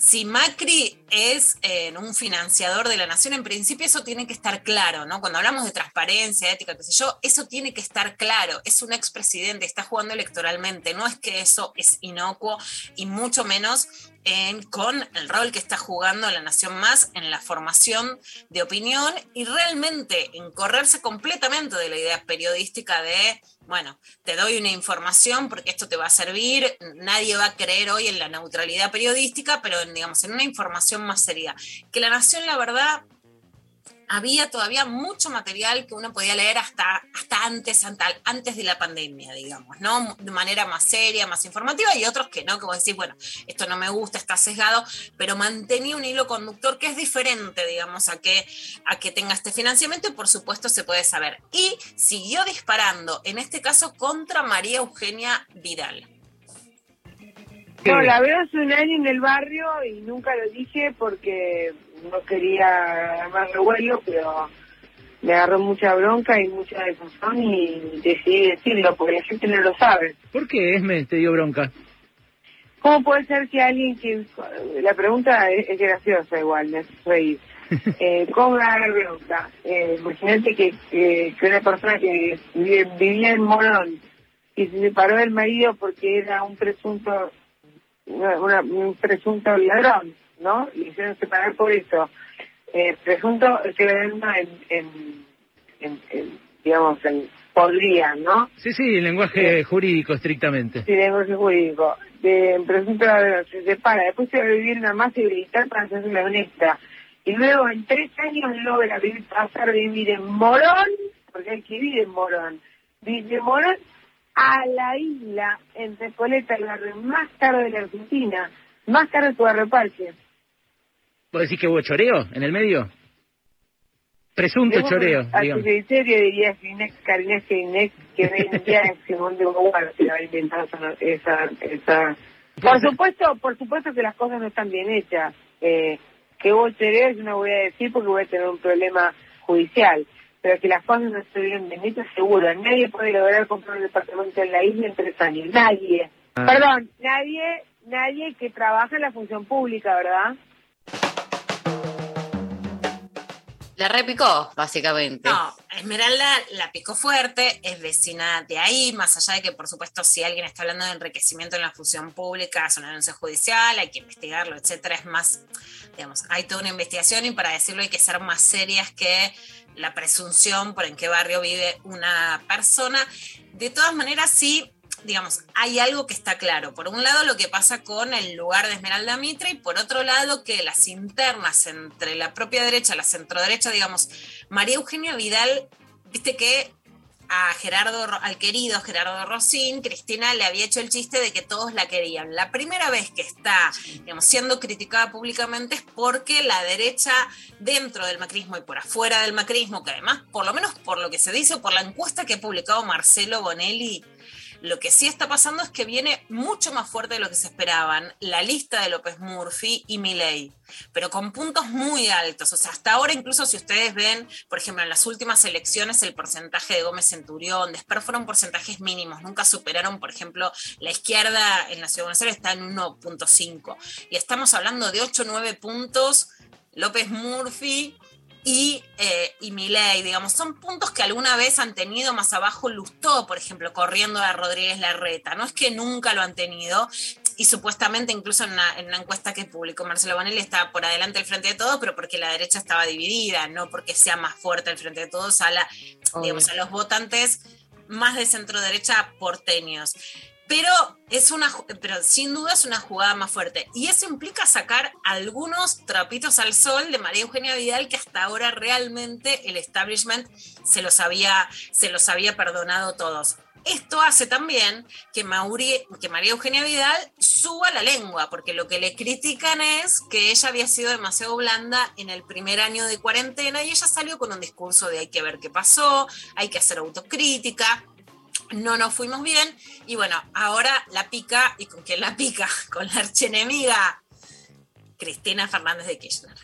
Si Macri es eh, un financiador de la nación, en principio eso tiene que estar claro, ¿no? Cuando hablamos de transparencia, ética, qué sé yo, eso tiene que estar claro. Es un expresidente, está jugando electoralmente. No es que eso es inocuo y mucho menos en, con el rol que está jugando la Nación Más en la formación de opinión y realmente en correrse completamente de la idea periodística de, bueno, te doy una información porque esto te va a servir, nadie va a creer hoy en la neutralidad periodística, pero en, digamos, en una información más seria. Que la Nación, la verdad, había todavía mucho material que uno podía leer hasta, hasta antes, antes de la pandemia, digamos, ¿no? De manera más seria, más informativa, y otros que no, que vos decís, bueno, esto no me gusta, está sesgado, pero mantenía un hilo conductor que es diferente, digamos, a que, a que tenga este financiamiento, y por supuesto se puede saber. Y siguió disparando, en este caso, contra María Eugenia Vidal. No, la veo hace un año en el barrio y nunca lo dije porque no quería más revuelo, pero me agarró mucha bronca y mucha desazón y decidí decirlo porque la gente no lo sabe. ¿Por qué Esme te dio bronca? ¿Cómo puede ser que alguien que... La pregunta es, es graciosa igual, me hace reír. Eh, ¿Cómo me bronca? Eh, imagínate que, que, que una persona que vive- vivía en Morón y se separó del marido porque era un presunto una- una- un presunto ladrón, ¿no? Y hicieron separar por eso. Eh, presunto que le den una en, en, en- en, digamos, en, podría, ¿no? Sí, sí, el lenguaje jurídico estrictamente. Sí, lenguaje jurídico. De presunto se separa, después se va a vivir una más y militar para hacerse la honesta. Y luego en tres años logra vivir, pasar a vivir en Morón, porque hay que vivir en Morón, vivir de Morón a la isla en Recoleta, el barrio más caro de la Argentina, más caro que Barrio Parque. ¿Vos decís que hubo choreo en el medio? Presunto choreo, digamos. criterio diría Ginex, Karina Ginex, que hoy en día es Simón de Beauvoir, que ha inventado esa, esa, esa... Por supuesto, por supuesto que las cosas no están bien hechas. Eh, que hubo choreo yo no voy a decir porque voy a tener un problema judicial. Pero que las cosas no estuvieron bien hechas, seguro. Nadie puede lograr comprar un departamento en la isla en tres años. Nadie. Ah. Perdón, nadie, nadie que trabaja en la función pública, ¿verdad? La repicó, básicamente. No, Esmeralda la picó fuerte, es vecina de ahí, más allá de que, por supuesto, si alguien está hablando de enriquecimiento en la función pública, es una denuncia judicial, hay que investigarlo, etcétera. Es más, digamos, hay toda una investigación y para decirlo hay que ser más serias que la presunción por en qué barrio vive una persona. De todas maneras, sí, digamos, hay algo que está claro. Por un lado, lo que pasa con el lugar de Esmeralda Mitre y por otro lado, que las internas entre la propia derecha, la centroderecha, digamos, María Eugenia Vidal, viste que a Gerardo, al querido Gerardo Rosín, Cristina le había hecho el chiste de que todos la querían. La primera vez que está digamos, siendo criticada públicamente es porque la derecha dentro del macrismo y por afuera del macrismo, que además, por lo menos por lo que se dice, por la encuesta que ha publicado Marcelo Bonelli, lo que sí está pasando es que viene mucho más fuerte de lo que se esperaban la lista de López Murphy y Milei, pero con puntos muy altos. O sea, hasta ahora incluso si ustedes ven, por ejemplo, en las últimas elecciones el porcentaje de Gómez Centurión, después fueron porcentajes mínimos, nunca superaron, por ejemplo, la izquierda en la Ciudad de Buenos Aires está en 1.5 y estamos hablando de 8 o 9 puntos. López Murphy y, eh, y Milei, digamos, son puntos que alguna vez han tenido más abajo Lustó, por ejemplo, corriendo a Rodríguez Larreta. No es que nunca lo han tenido, y supuestamente incluso en una, en una encuesta que publicó Marcelo Bonelli estaba por adelante el frente de todos, pero porque la derecha estaba dividida, no porque sea más fuerte el frente de todos a, la, digamos, a los votantes más de centro derecha porteños. Pero es una, sin duda es una jugada más fuerte. Y eso implica sacar algunos trapitos al sol de María Eugenia Vidal, que hasta ahora realmente el establishment se los había, se los había perdonado todos. Esto hace también que, Mauri- que María Eugenia Vidal suba la lengua, porque lo que le critican es que ella había sido demasiado blanda en el primer año de cuarentena y ella salió con un discurso de hay que ver qué pasó, hay que hacer autocrítica, no nos fuimos bien y bueno, ahora la pica, ¿y con quién la pica? Con la archenemiga Cristina Fernández de Kirchner.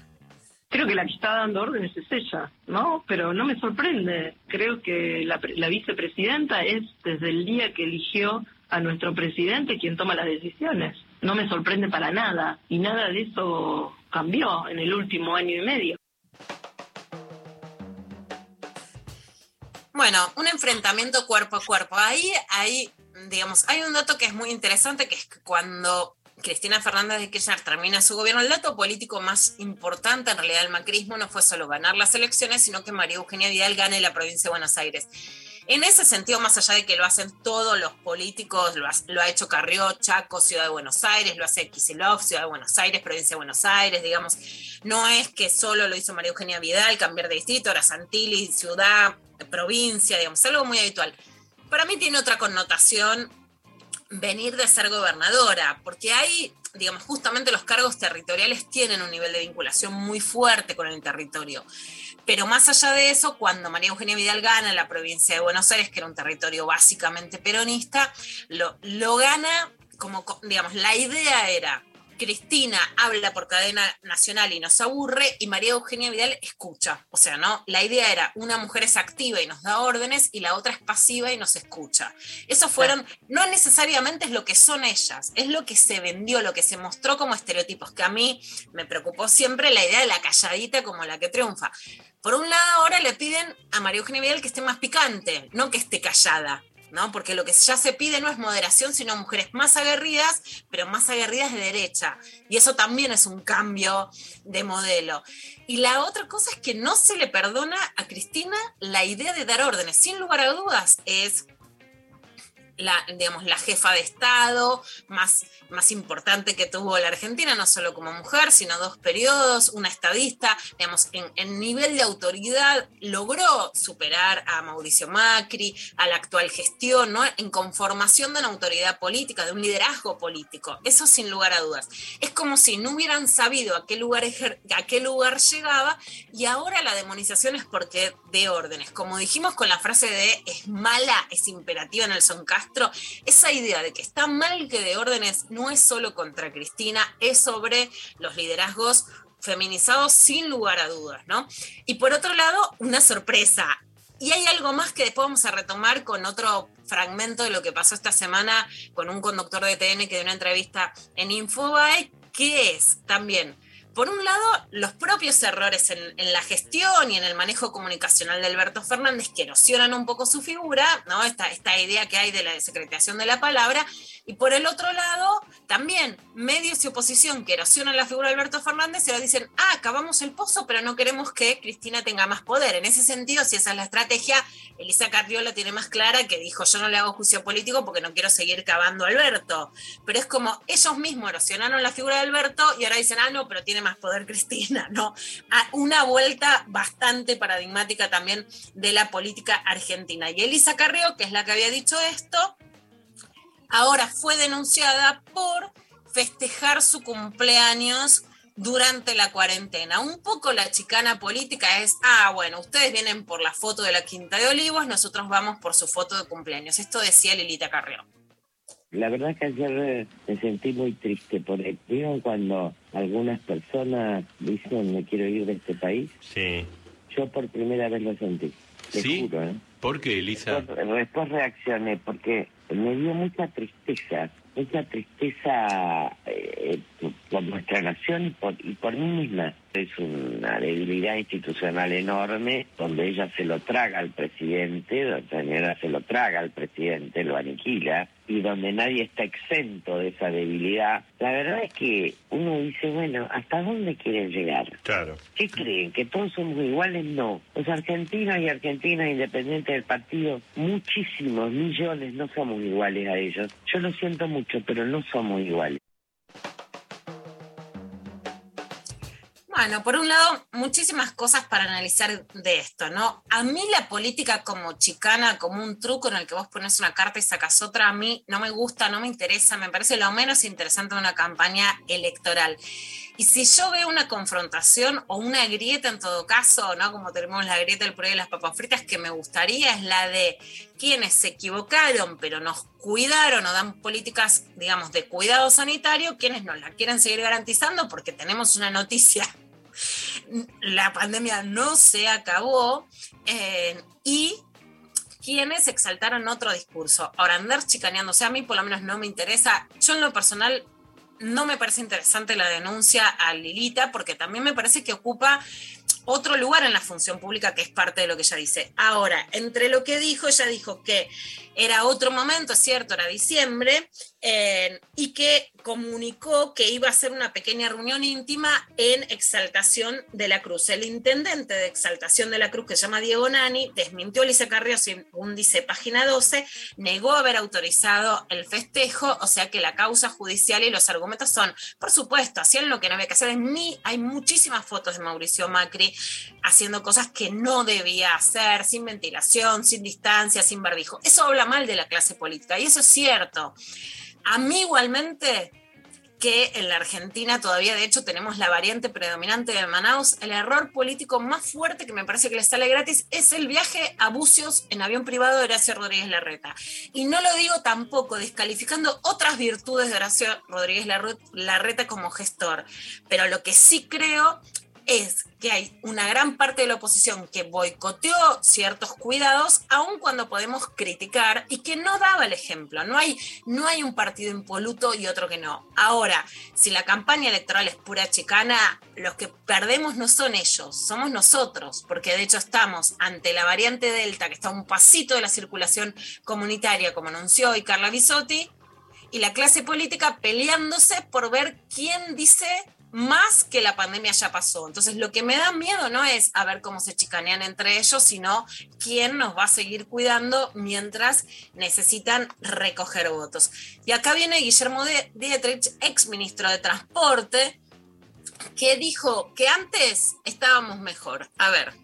Creo que la que está dando órdenes es ella, ¿no? Pero no me sorprende. Creo que la, la vicepresidenta es desde el día que eligió a nuestro presidente quien toma las decisiones. No me sorprende para nada. Y nada de eso cambió en el último año y medio. Bueno, un enfrentamiento cuerpo a cuerpo. Ahí hay, digamos, hay un dato que es muy interesante, que es que cuando Cristina Fernández de Kirchner termina su gobierno, el dato político más importante en realidad del macrismo no fue solo ganar las elecciones, sino que María Eugenia Vidal gane la provincia de Buenos Aires. En ese sentido, más allá de que lo hacen todos los políticos, lo ha, hecho Carrió, Chaco, Ciudad de Buenos Aires, lo hace Kicillof, Ciudad de Buenos Aires, Provincia de Buenos Aires, digamos, no es que solo lo hizo María Eugenia Vidal, cambiar de distrito, ahora Santilli, ciudad, provincia, digamos, algo muy habitual. Para mí tiene otra connotación venir de ser gobernadora, porque hay, digamos, justamente los cargos territoriales tienen un nivel de vinculación muy fuerte con el territorio. Pero más allá de eso, cuando María Eugenia Vidal gana la provincia de Buenos Aires, que era un territorio básicamente peronista, lo, lo gana como, digamos, la idea era Cristina habla por cadena nacional y nos aburre y María Eugenia Vidal escucha. O sea, ¿no? La idea era una mujer es activa y nos da órdenes y la otra es pasiva y nos escucha. Eso fueron, no necesariamente es lo que son ellas, es lo que se vendió, lo que se mostró como estereotipos, que a mí me preocupó siempre la idea de la calladita como la que triunfa. Por un lado, ahora le piden a María Eugenia Vidal que esté más picante, no que esté callada. ¿no? Porque lo que ya se pide no es moderación, sino mujeres más aguerridas, pero más aguerridas de derecha. Y eso también es un cambio de modelo. Y la otra cosa es que no se le perdona a Cristina la idea de dar órdenes. Sin lugar a dudas, es la, digamos, la jefa de Estado más, más importante que tuvo la Argentina, no solo como mujer, sino dos periodos, una estadista, digamos, en, en, nivel de autoridad logró superar a Mauricio Macri, a la actual gestión, ¿no? en conformación de una autoridad política, de un liderazgo político. Eso sin lugar a dudas. Es como si no hubieran sabido a qué lugar, a qué lugar llegaba y ahora la demonización es porque de órdenes. Como dijimos con la frase de es mala, es imperativa en el Esa idea de que está mal que de órdenes no es solo contra Cristina, es sobre los liderazgos feminizados sin lugar a dudas, ¿no? Y por otro lado, una sorpresa. Y hay algo más que después vamos a retomar con otro fragmento de lo que pasó esta semana con un conductor de TN que dio una entrevista en Infobae, que es también por un lado, los propios errores en, la gestión y en el manejo comunicacional de Alberto Fernández que erosionan un poco su figura, ¿no? esta, esta idea que hay de la desecretación de la palabra, y por el otro lado, también medios y oposición que erosionan la figura de Alberto Fernández y ahora dicen, ah, acabamos el pozo, pero no queremos que Cristina tenga más poder. En ese sentido, si esa es la estrategia, Elisa Carriola tiene más clara que dijo, yo no le hago juicio político porque no quiero seguir cavando a Alberto. Pero es como ellos mismos erosionaron la figura de Alberto y ahora dicen, ah, no, pero tiene más poder Cristina, ¿no? Una vuelta bastante paradigmática también de la política argentina. Y Elisa Carrió, que es la que había dicho esto, ahora fue denunciada por festejar su cumpleaños durante la cuarentena. Un poco la chicana política es, ah, bueno, ustedes vienen por la foto de la Quinta de Olivos, nosotros vamos por su foto de cumpleaños. Esto decía Lilita Carrió. La verdad es que ayer me sentí muy triste porque digo cuando algunas personas dicen me quiero ir de este país. Sí. Yo por primera vez lo sentí. Te ¿Sí? juro, ¿eh? ¿Por qué, Elisa? Después, después reaccioné porque me dio mucha tristeza, mucha tristeza eh, por nuestra nación y por, y por mí misma. Es una debilidad institucional enorme donde ella se lo traga al presidente, donde señora se lo traga al presidente, lo aniquila y donde nadie está exento de esa debilidad. La verdad es que uno dice, bueno, ¿hasta dónde quieren llegar? Claro. ¿Qué creen? ¿Que todos somos iguales? No. Los argentinos y argentinas, independientes del partido, muchísimos millones no somos iguales a ellos. Yo lo siento mucho, pero no somos iguales. Bueno, por un lado, muchísimas cosas para analizar de esto, ¿no? A mí la política como chicana, como un truco en el que vos pones una carta y sacas otra, a mí no me gusta, no me interesa, me parece lo menos interesante de una campaña electoral. Y si yo veo una confrontación o una grieta en todo caso, ¿no? Como tenemos la grieta del puré de las papas fritas, que me gustaría es la de quienes se equivocaron, pero nos cuidaron o dan políticas, digamos, de cuidado sanitario, quienes nos la quieren seguir garantizando, porque tenemos una noticia la pandemia no se acabó eh, y quienes exaltaron otro discurso. Ahora, andar chicaneándose a mí por lo menos no me interesa. Yo en lo personal no me parece interesante la denuncia a Lilita porque también me parece que ocupa otro lugar en la función pública que es parte de lo que ella dice. Ahora, entre lo que dijo, ella dijo que era otro momento, es cierto, era diciembre, y que comunicó que iba a hacer una pequeña reunión íntima en Exaltación de la Cruz. El intendente de Exaltación de la Cruz, que se llama Diego Nani, desmintió a Lice Carrió, según dice página 12, negó haber autorizado el festejo, o sea que la causa judicial y los argumentos son, por supuesto, hacían lo que no había que hacer. Mí hay muchísimas fotos de Mauricio Macri haciendo cosas que no debía hacer, sin ventilación, sin distancia, sin barbijo. Eso habla mal de la clase política y eso es cierto. A mí igualmente que en la Argentina todavía de hecho tenemos la variante predominante de Manaus, el error político más fuerte que me parece que le sale gratis es el viaje a Bucios en avión privado de Horacio Rodríguez Larreta. Y no lo digo tampoco descalificando otras virtudes de Horacio Rodríguez Larreta como gestor, pero lo que sí creo es que hay una gran parte de la oposición que boicoteó ciertos cuidados, aun cuando podemos criticar, y que no daba el ejemplo. No hay, no hay un partido impoluto y otro que no. Ahora, si la campaña electoral es pura chicana, los que perdemos no son ellos, somos nosotros, porque de hecho estamos ante la variante Delta, que está a un pasito de la circulación comunitaria, como anunció hoy Carla Bisotti, y la clase política peleándose por ver quién dice más que la pandemia ya pasó. Entonces, lo que me da miedo no es a ver cómo se chicanean entre ellos, sino quién nos va a seguir cuidando mientras necesitan recoger votos. Y acá viene Guillermo Dietrich, ex ministro de Transporte, que dijo que antes estábamos mejor. A ver.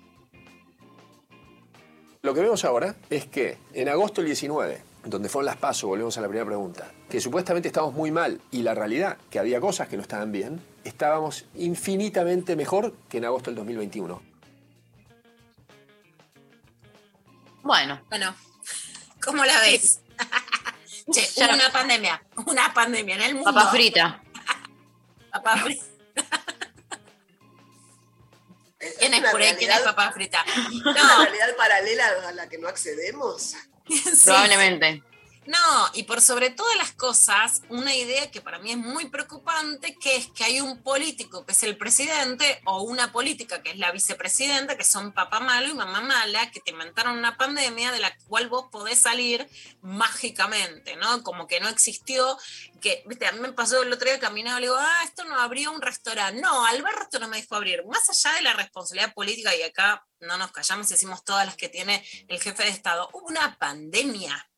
Lo que vemos ahora es que en agosto del 19, donde fueron las pasos, volvemos a la primera pregunta, que supuestamente estábamos muy mal y la realidad, que había cosas que no estaban bien, estábamos infinitamente mejor que en agosto del 2021. Bueno. Bueno, ¿cómo la ves? che, Ya- una pandemia, una pandemia en el mundo. Papa frita. Papa frita. ¿Quién es una puré? ¿Quién es papa frita? ¿Una No, realidad paralela a la que no accedemos? Sí. Probablemente. No, y por sobre todas las cosas, una idea que para mí es muy preocupante, que es que hay un político que es el presidente o una política que es la vicepresidenta, que son papá malo y mamá mala, que te inventaron una pandemia de la cual vos podés salir mágicamente, ¿no? Como que no existió, que, viste, a mí me pasó el otro día caminaba y le digo, ah, esto no abrió un restaurante. No, Alberto no me dejó abrir. Más allá de la responsabilidad política, y acá no nos callamos y decimos todas las que tiene el jefe de Estado, hubo una pandemia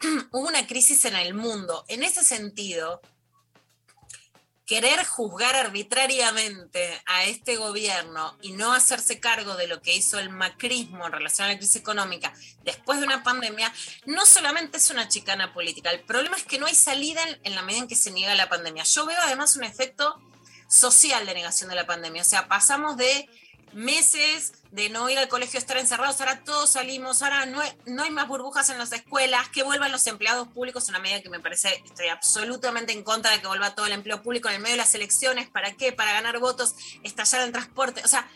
hubo una crisis en el mundo. En ese sentido, querer juzgar arbitrariamente a este gobierno y no hacerse cargo de lo que hizo el macrismo en relación a la crisis económica después de una pandemia, no solamente es una chicana política, el problema es que no hay salida en, la medida en que se niega la pandemia. Yo veo además un efecto social de negación de la pandemia, o sea, pasamos de meses de no ir al colegio, estar encerrados, ahora todos salimos, ahora no hay, no hay más burbujas en las escuelas, que vuelvan los empleados públicos, una medida que me parece, estoy absolutamente en contra de que vuelva todo el empleo público en el medio de las elecciones, ¿para qué? Para ganar votos, estallar el transporte, o sea,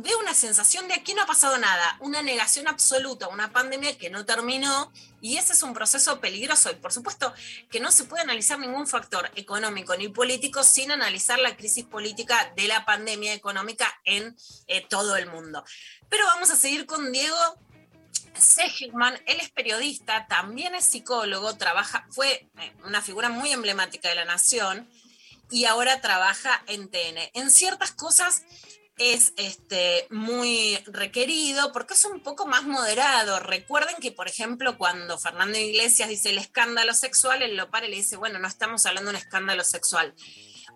veo una sensación de aquí no ha pasado nada, una negación absoluta, una pandemia que no terminó y ese es un proceso peligroso y por supuesto que no se puede analizar ningún factor económico ni político sin analizar la crisis política de la pandemia económica en eh, todo el mundo. Pero vamos a seguir con Diego Seligman, él es periodista, también es psicólogo, trabaja, fue eh, una figura muy emblemática de la nación y ahora trabaja en TN. En ciertas cosas es este, muy requerido porque es un poco más moderado. Recuerden que, por ejemplo, cuando Fernando Iglesias dice el escándalo sexual, él lo para y le dice, bueno, no estamos hablando de un escándalo sexual.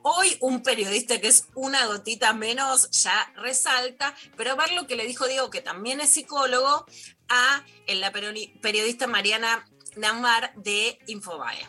Hoy un periodista que es una gotita menos ya resalta, pero ver lo que le dijo Diego, que también es psicólogo, a la peri- periodista Mariana Namar de Infobae.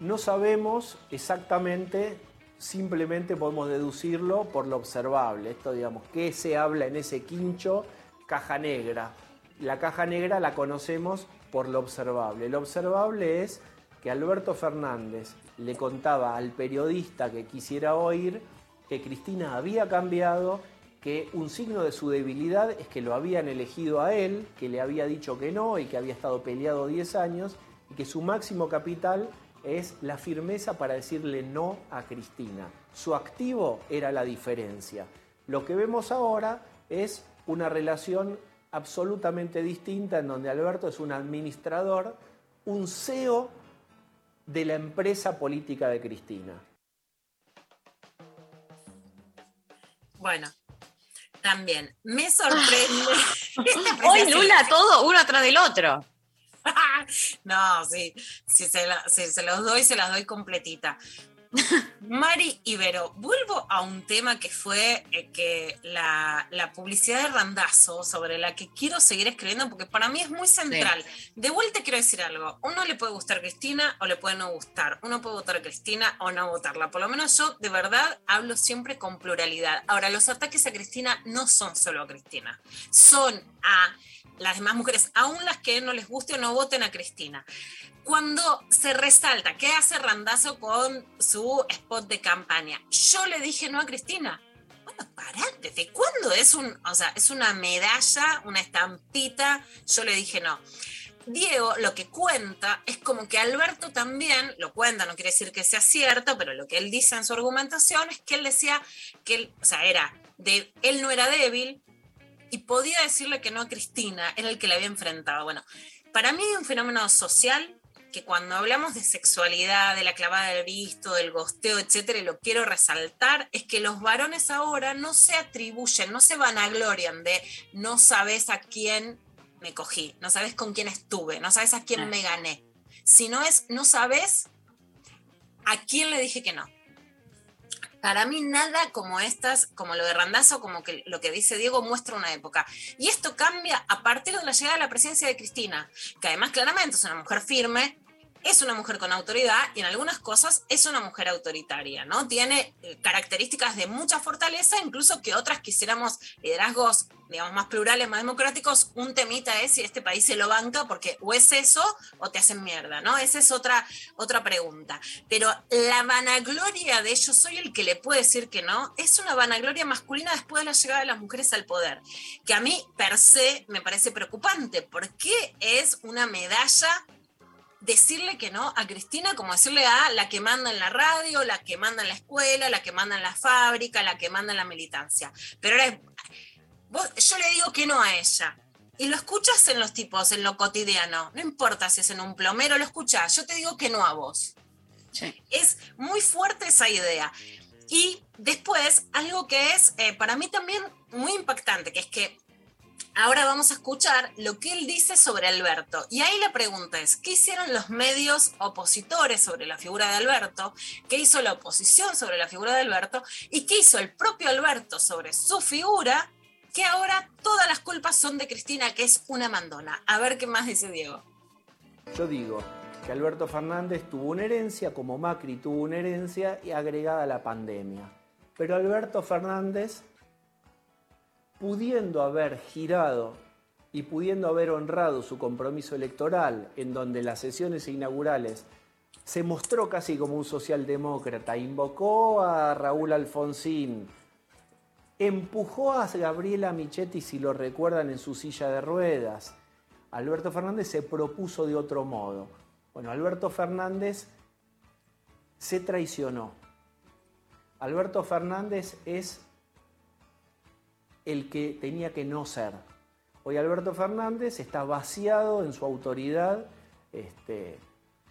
No sabemos exactamente, simplemente podemos deducirlo por lo observable. Esto, digamos, ¿qué se habla en ese quincho? Caja negra. La caja negra la conocemos por lo observable. Lo observable es que Alberto Fernández le contaba al periodista que quisiera oír que Cristina había cambiado, que un signo de su debilidad es que lo habían elegido a él, que le había dicho que no y que había estado peleado 10 años, y que su máximo capital es la firmeza para decirle no a Cristina. Su activo era la diferencia. Lo que vemos ahora es una relación absolutamente distinta en donde Alberto es un administrador, un CEO de la empresa política de Cristina. Bueno, también me sorprende. Hoy Lula todo uno atrás del otro. no, sí, si se, la- si se los doy, se las doy completita. Mari Ibero, vuelvo a un tema que fue eh, que la, la publicidad de Randazo, sobre la que quiero seguir escribiendo, porque para mí es muy central. De vuelta quiero decir algo, uno le puede gustar Cristina o le puede no gustar, uno puede votar a Cristina o no votarla, por lo menos yo de verdad hablo siempre con pluralidad. Ahora, los ataques a Cristina no son solo a Cristina, son a las demás mujeres, aún las que no les guste o no voten a Cristina. Cuando se resalta, ¿qué hace Randazo con su spot de campaña? Yo le dije no a Cristina. Bueno, pará, ¿desde cuándo es un, o sea, es una medalla, una estampita? Yo le dije no. Diego lo que cuenta es como que Alberto también, lo cuenta, no quiere decir que sea cierto, pero lo que él dice en su argumentación es que él decía que o sea, era de, él no era débil y podía decirle que no a Cristina, era el que le había enfrentado. Bueno, para mí hay un fenómeno social que cuando hablamos de sexualidad, de la clavada del visto, del gosteo, etcétera, y lo quiero resaltar, es que los varones ahora no se atribuyen, no se vanaglorian de no sabes a quién me cogí, no sabes con quién estuve, no sabes a quién me gané, sino es no sabes a quién le dije que no. Para mí nada como estas, como lo de Randazo, como que lo que dice Diego muestra una época. Y esto cambia a partir de la llegada de la presidencia de Cristina, que además claramente es una mujer firme, es una mujer con autoridad y en algunas cosas es una mujer autoritaria, ¿no? Tiene eh, características de mucha fortaleza, incluso que otras quisiéramos liderazgos, digamos, más plurales, más democráticos. Un temita es si este país se lo banca, porque o es eso o te hacen mierda, ¿no? Esa es otra, otra pregunta. Pero la vanagloria de yo soy el que le puede decir que no, es una vanagloria masculina después de la llegada de las mujeres al poder, que a mí per se me parece preocupante, porque es una medalla decirle que no a Cristina como decirle a la que manda en la radio, la que manda en la escuela, la que manda en la fábrica, la que manda en la militancia. Pero ahora es- vos- yo le digo que no a ella. Y lo escuchas en los tipos, en lo cotidiano. No importa si es en un plomero, lo escuchas. Yo te digo que no a vos. Es muy fuerte esa idea. Y después, algo que es eh, para mí también muy impactante, que es que ahora vamos a escuchar lo que él dice sobre Alberto. Y ahí la pregunta es, ¿qué hicieron los medios opositores sobre la figura de Alberto? ¿Qué hizo la oposición sobre la figura de Alberto? ¿Y qué hizo el propio Alberto sobre su figura? Que ahora todas las culpas son de Cristina, que es una mandona. A ver qué más dice Diego. Yo digo que Alberto Fernández tuvo una herencia, como Macri tuvo una herencia y agregada a la pandemia. Pero Alberto Fernández, pudiendo haber girado y pudiendo haber honrado su compromiso electoral, en donde las sesiones inaugurales se mostró casi como un socialdemócrata, invocó a Raúl Alfonsín, empujó a Gabriela Michetti, si lo recuerdan, en su silla de ruedas. Alberto Fernández se propuso de otro modo. Bueno, Alberto Fernández se traicionó. Alberto Fernández es el que tenía que no ser. Hoy Alberto Fernández está vaciado en su autoridad, este,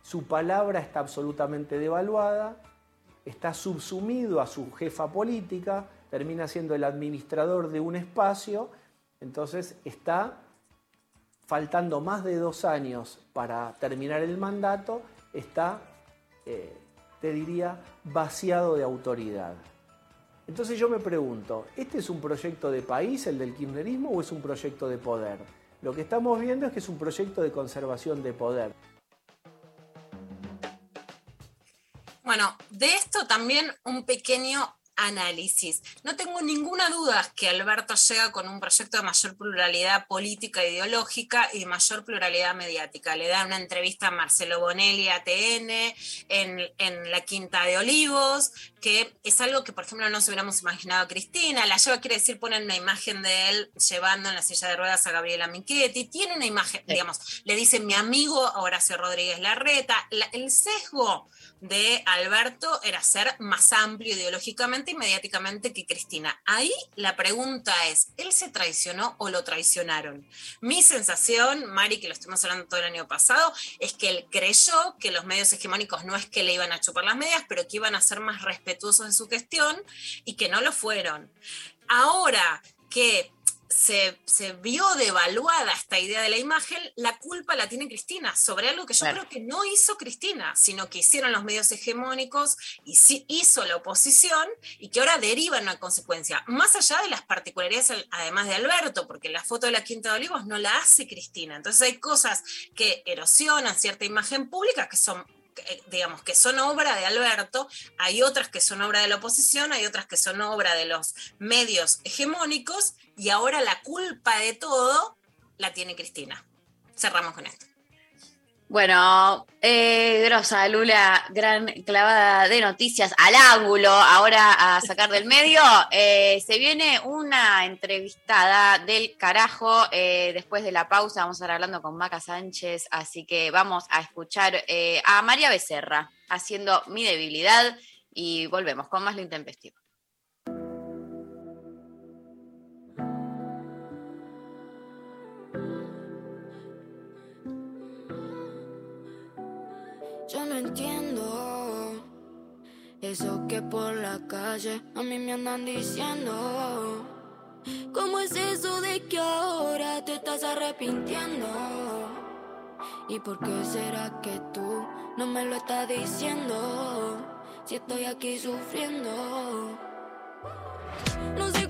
su palabra está absolutamente devaluada, está subsumido a su jefa política, termina siendo el administrador de un espacio, entonces está faltando más de dos años para terminar el mandato, está, eh, te diría, vaciado de autoridad. Entonces yo me pregunto, ¿este es un proyecto de país, el del kirchnerismo, o es un proyecto de poder? Lo que estamos viendo es que es un proyecto de conservación de poder. Bueno, de esto también un pequeño análisis. No tengo ninguna duda que Alberto llega con un proyecto de mayor pluralidad política e ideológica y mayor pluralidad mediática. Le da una entrevista a Marcelo Bonelli a TN en, en la Quinta de Olivos, que es algo que, por ejemplo, no nos hubiéramos imaginado a Cristina. La lleva, quiere decir, ponen una imagen de él llevando en la silla de ruedas a Gabriela Michetti. Tiene una imagen, digamos, le dicen mi amigo Horacio Rodríguez Larreta. La- el sesgo de Alberto era ser más amplio ideológicamente y mediáticamente que Cristina. Ahí la pregunta es, ¿él se traicionó o lo traicionaron? Mi sensación, Mari, que lo estuvimos hablando todo el año pasado, es que él creyó que los medios hegemónicos no es que le iban a chupar las medias, pero que iban a ser más respetuosos en su gestión y que no lo fueron. Ahora que se, se vio devaluada esta idea de la imagen, la culpa la tiene Cristina sobre algo que yo Claro. creo que no hizo Cristina, sino que hicieron los medios hegemónicos y sí hizo la oposición y que ahora deriva en una consecuencia, más allá de las particularidades además de Alberto, porque la foto de la Quinta de Olivos no la hace Cristina. Entonces hay cosas que erosionan cierta imagen pública que son digamos que son obra de Alberto, hay otras que son obra de la oposición, hay otras que son obra de los medios hegemónicos y ahora la culpa de todo la tiene Cristina. Cerramos con esto. Bueno, eh, grosa, Lula, gran clavada de noticias al ángulo, ahora a sacar del medio. Eh, se viene una entrevistada del carajo. eh, después de la pausa vamos a estar hablando con Maca Sánchez, así que vamos a escuchar eh, a María Becerra haciendo mi debilidad y volvemos con más lo intempestivo. Eso que por la calle a mí me andan diciendo. ¿Cómo es eso de que ahora te estás arrepintiendo? ¿Y por qué será que tú no me lo estás diciendo? Si estoy aquí sufriendo. No sé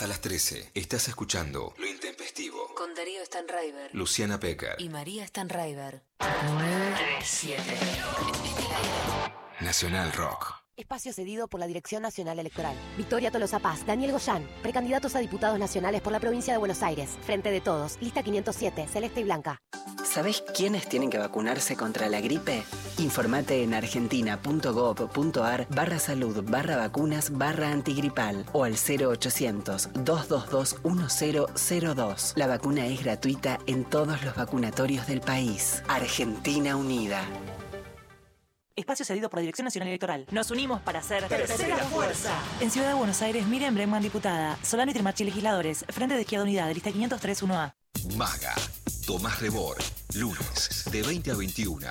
Hasta las 13 estás escuchando Lo Intempestivo. Con Darío Stanraiver. Luciana Pecker. Y María Stanraiver. Nacional Rock. Espacio cedido por la Dirección Nacional Electoral. Victoria Tolosa Paz, Daniel Goyán, precandidatos a diputados nacionales por la provincia de Buenos Aires. Frente de todos, lista 507, celeste y blanca. ¿Sabés quiénes tienen que vacunarse contra la gripe? Informate en argentina.gov.ar barra salud barra vacunas barra antigripal o al 0800-222-1002. La vacuna es gratuita en todos los vacunatorios del país. Argentina Unida. Espacio cedido por la Dirección Nacional Electoral. Nos unimos para hacer Tercera fuerza. En Ciudad de Buenos Aires, Miriam Bregman, diputada. Solano y Trimarchi, legisladores. Frente de Izquierda Unidad, lista 503 1A. Maga. Tomás Rebor. Lunes, de 20 a 21.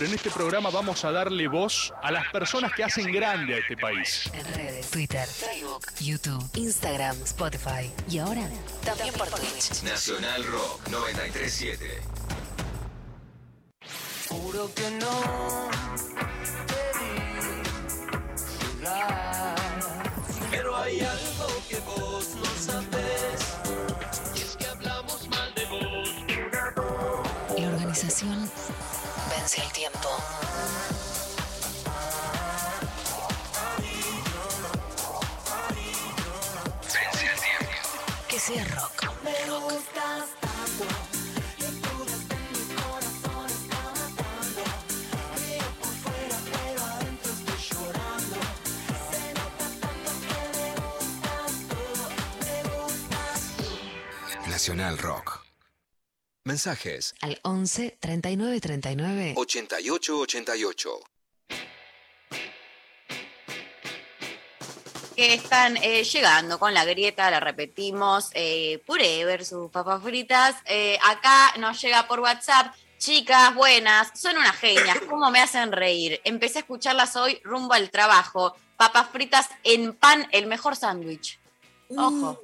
En este programa vamos a darle voz a las personas que hacen grande a este país. En redes, Twitter, Facebook, YouTube, Instagram, Spotify y ahora también por Twitch. Nacional Rock 937. Juro que no te vi llegar. Pero hay algo que vos no sabés. Y es que hablamos mal de vos. La organización vence el tiempo. Vence el tiempo. Que sea rock. Me gustas tanto. Nacional Rock. Mensajes Al 11 39 39 88 88. que están eh, llegando con la grieta, la repetimos, eh, puré versus papas fritas. Eh, acá nos llega por WhatsApp. Chicas, buenas, son unas genias, ¿cómo me hacen reír? Empecé a escucharlas hoy rumbo al trabajo. Papas fritas en pan, el mejor sándwich. Ojo.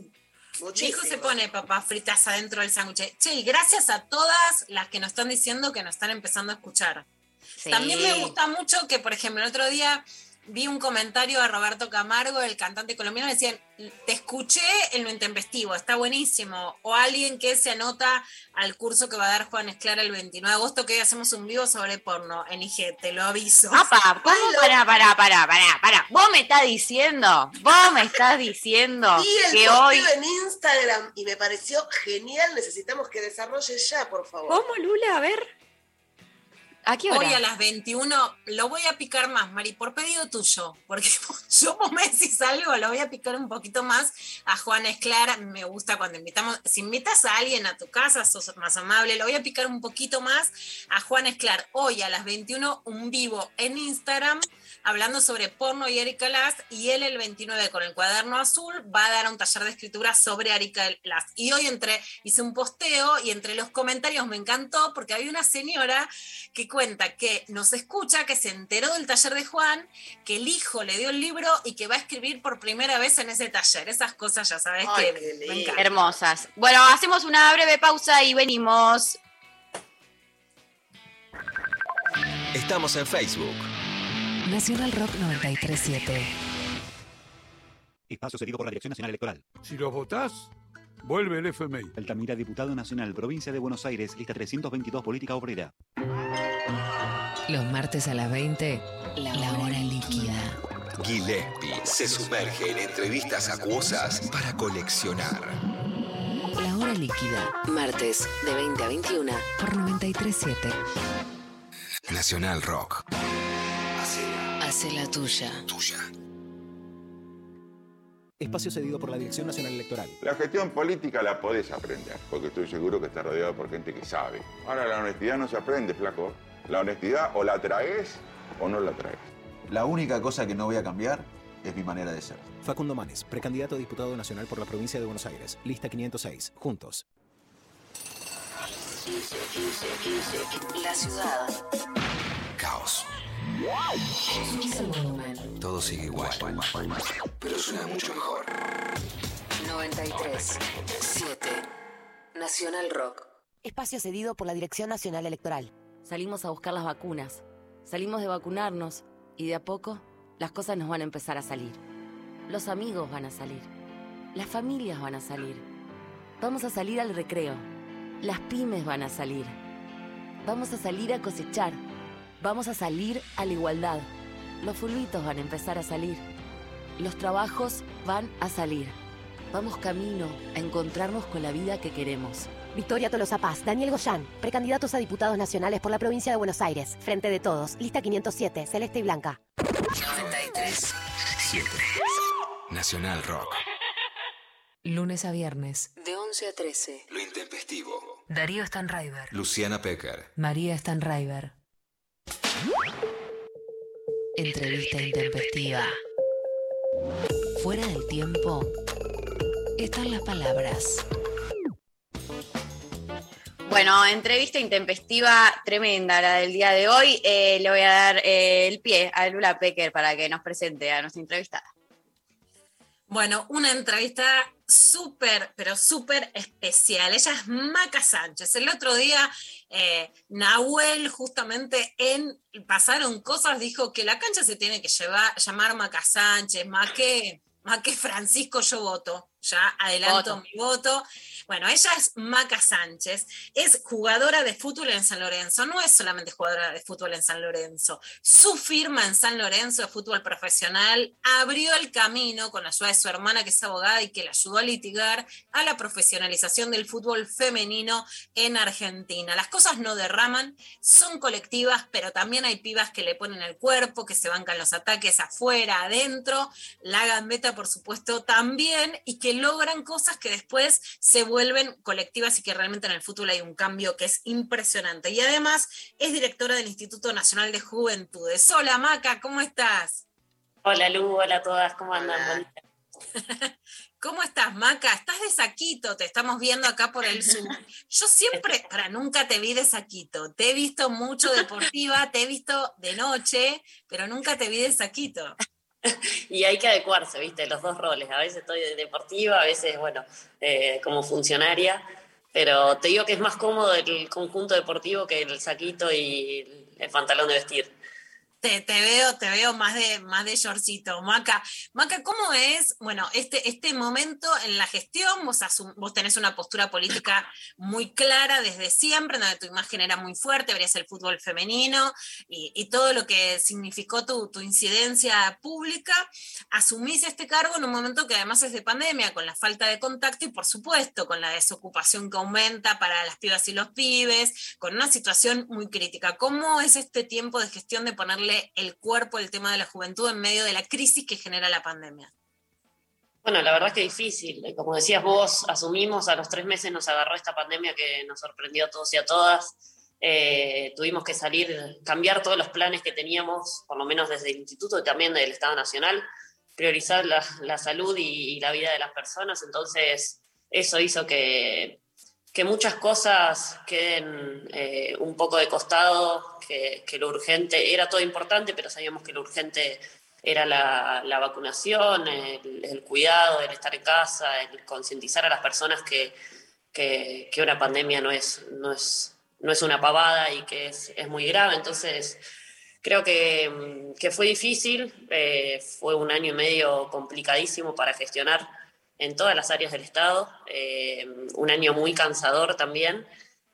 Mi hijo se pone papas fritas adentro del sándwich. Che, y gracias a todas las que nos están diciendo que nos están empezando a escuchar. Sí. También me gusta mucho que, por ejemplo, el otro día vi un comentario a Roberto Camargo, el cantante colombiano, decían, te escuché en lo intempestivo, está buenísimo. O alguien que se anota al curso que va a dar Juan Esclara el 29 de agosto, que hoy hacemos un vivo sobre porno en IG, te lo aviso. ¿cómo? Pará, pará, pará, pará, pará. Vos me estás diciendo, vos me estás diciendo Y el que hoy... en Instagram y me pareció genial. Necesitamos que desarrolle ya, por favor. ¿Cómo, Lula? A ver. ¿A qué hora? Hoy a las 21 lo voy a picar más, Mari, por pedido tuyo, porque yo vos me decís algo, lo voy a picar un poquito más a Juan Esclar, me gusta cuando invitamos, si invitas a alguien a tu casa, sos más amable, lo voy a picar un poquito más a Juan Esclar. Hoy a las 21 un vivo en Instagram hablando sobre porno y Erika Last y él el 29 con el cuaderno azul va a dar un taller de escritura sobre Erika Last. Y hoy entre, hice un posteo y entre los comentarios me encantó porque había una señora que cuenta que nos escucha, que se enteró del taller de Juan, que el hijo le dio el libro y que va a escribir por primera vez en ese taller. Esas cosas ya sabes Ay, que me encantan. Hermosas. Bueno, hacemos una breve pausa y venimos. Estamos en Facebook. Nacional Rock 937. Espacio cedido por la Dirección Nacional Electoral. Si los votás, vuelve el FMI. Altamira, diputado nacional, provincia de Buenos Aires, lista 322, política obrera. Los martes a las 20, la hora líquida. Gillespie se sumerge en entrevistas acuosas para coleccionar. La hora líquida. Martes de 20 a 21 por 937. Nacional Rock. Hace la tuya. Tuya. Espacio cedido por la Dirección Nacional Electoral. La gestión política la podés aprender, porque estoy seguro que estás rodeado por gente que sabe. Ahora, la honestidad no se aprende, flaco. La honestidad o la traes o no la traes. La única cosa que no voy a cambiar es mi manera de ser. Facundo Manes, precandidato a diputado nacional por la provincia de Buenos Aires, lista 506. Juntos. La ciudad. Caos. Todo sigue igual. Pero suena mucho mejor. 93 7 Nacional Rock. Espacio cedido por la Dirección Nacional Electoral. Salimos a buscar las vacunas. Salimos de vacunarnos y de a poco las cosas nos van a empezar a salir. Los amigos van a salir. Las familias van a salir. Vamos a salir al recreo. Las pymes van a salir. Vamos a salir a cosechar. Vamos a salir a la igualdad. Los fulbitos van a empezar a salir. Los trabajos van a salir. Vamos camino a encontrarnos con la vida que queremos. Victoria Tolosa Paz, Daniel Goyán, precandidatos a diputados nacionales por la provincia de Buenos Aires. Frente de todos, lista 507, celeste y blanca. 93 7. Nacional Rock. Lunes a viernes. De 11 a 13. Lo intempestivo. Darío Stanraiver. Luciana Pecker. María Stanraiver. Entrevista intempestiva. Fuera del tiempo están las palabras. Bueno, entrevista intempestiva tremenda la del día de hoy. Eh, le voy a dar eh, el pie a Lula Pecker para que nos presente a nuestra entrevistada. Bueno, una entrevista súper, pero súper especial. Ella es Maca Sánchez. El otro día, eh, Nahuel, justamente en Pasaron Cosas, dijo que la cancha se tiene que llevar, llamar Maca Sánchez, Maque, Maque Francisco, yo voto. Ya adelanto Voto. mi voto. Bueno, ella es Maca Sánchez, es jugadora de fútbol en San Lorenzo, no es solamente jugadora de fútbol en San Lorenzo. Su firma en San Lorenzo de fútbol profesional abrió el camino con la ayuda de su hermana, que es abogada y que le ayudó a litigar a la profesionalización del fútbol femenino en Argentina. Las cosas no derraman, son colectivas, pero también hay pibas que le ponen el cuerpo, que se bancan los ataques afuera, adentro. La gambeta, por supuesto, también, y que logran cosas que después se vuelven colectivas y que realmente en el fútbol hay un cambio que es impresionante. Y además es directora del Instituto Nacional de Juventudes. Hola Maca, ¿cómo estás? Hola Lu, hola a todas, ¿cómo andan? ¿Cómo estás, Maca? Estás de saquito, te estamos viendo acá por el Zoom. Yo siempre, para nunca te vi de saquito. Te he visto mucho deportiva, te he visto de noche, pero nunca te vi de saquito. Y hay que adecuarse, ¿viste? Los dos roles. A veces estoy de deportiva, a veces, bueno, eh, como funcionaria. Pero te digo que es más cómodo el conjunto deportivo que el saquito y el pantalón de vestir. Te, te veo, te veo más de, más de shortcito. Maca, Maca, ¿cómo es, bueno, este, este momento en la gestión? Vos, asum- vos tenés una postura política muy clara desde siempre, donde tu imagen era muy fuerte, verías el fútbol femenino y, y todo lo que significó tu, tu incidencia pública. Asumís este cargo en un momento que además es de pandemia, con la falta de contacto y por supuesto con la desocupación que aumenta para las pibas y los pibes, con una situación muy crítica. ¿Cómo es este tiempo de gestión de ponerle el cuerpo al tema de la juventud en medio de la crisis que genera la pandemia? Bueno, la verdad es que difícil. Eh, Como decías vos, asumimos, a los tres meses nos agarró esta pandemia que nos sorprendió a todos y a todas. Eh, tuvimos que salir, cambiar todos los planes que teníamos, por lo menos desde el Instituto y también del Estado Nacional, priorizar la, la salud y, y la vida de las personas. Entonces, eso hizo que, que muchas cosas queden eh, un poco de costado, que, que lo urgente era todo importante, pero sabíamos que lo urgente era la, la vacunación, el, el cuidado, el estar en casa, el concientizar a las personas que, que, que una pandemia no es, no, es, no es una pavada y que es, es muy grave. Entonces, creo que, mm, que fue difícil, eh, fue un año y medio complicadísimo para gestionar en todas las áreas del Estado, eh, un año muy cansador también.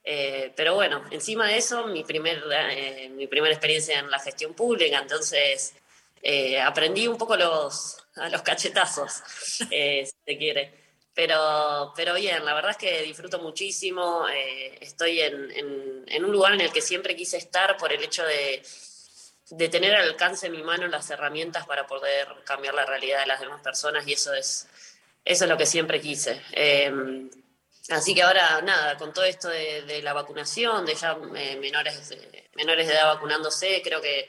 Eh, pero bueno, encima de eso, mi, primer, eh, mi primera experiencia en la gestión pública, entonces eh, aprendí un poco los, a los cachetazos, eh, si se quiere. Pero, pero bien, la verdad es que disfruto muchísimo, eh, estoy en, en- en un lugar en el que siempre quise estar por el hecho de, de tener al alcance de mi mano las herramientas para poder cambiar la realidad de las demás personas y eso es, eso es lo que siempre quise. Así que ahora, nada, con todo esto de, de la vacunación, de ya eh, menores, de- menores de edad vacunándose, creo que,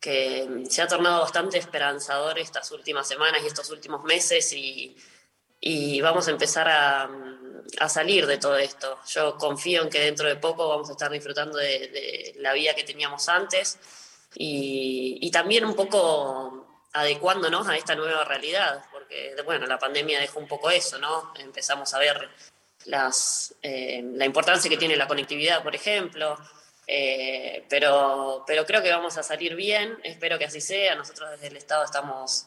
que se ha tornado bastante esperanzador estas últimas semanas y estos últimos meses y, y vamos a empezar a, a salir de todo esto. Yo confío en que dentro de poco vamos a estar disfrutando de, de la vida que teníamos antes y, y también un poco adecuándonos a esta nueva realidad, porque bueno, la pandemia dejó un poco eso, ¿no? Empezamos a ver eh, la importancia que tiene la conectividad, por ejemplo, eh, pero, pero creo que vamos a salir bien, espero que así sea, nosotros desde el Estado estamos,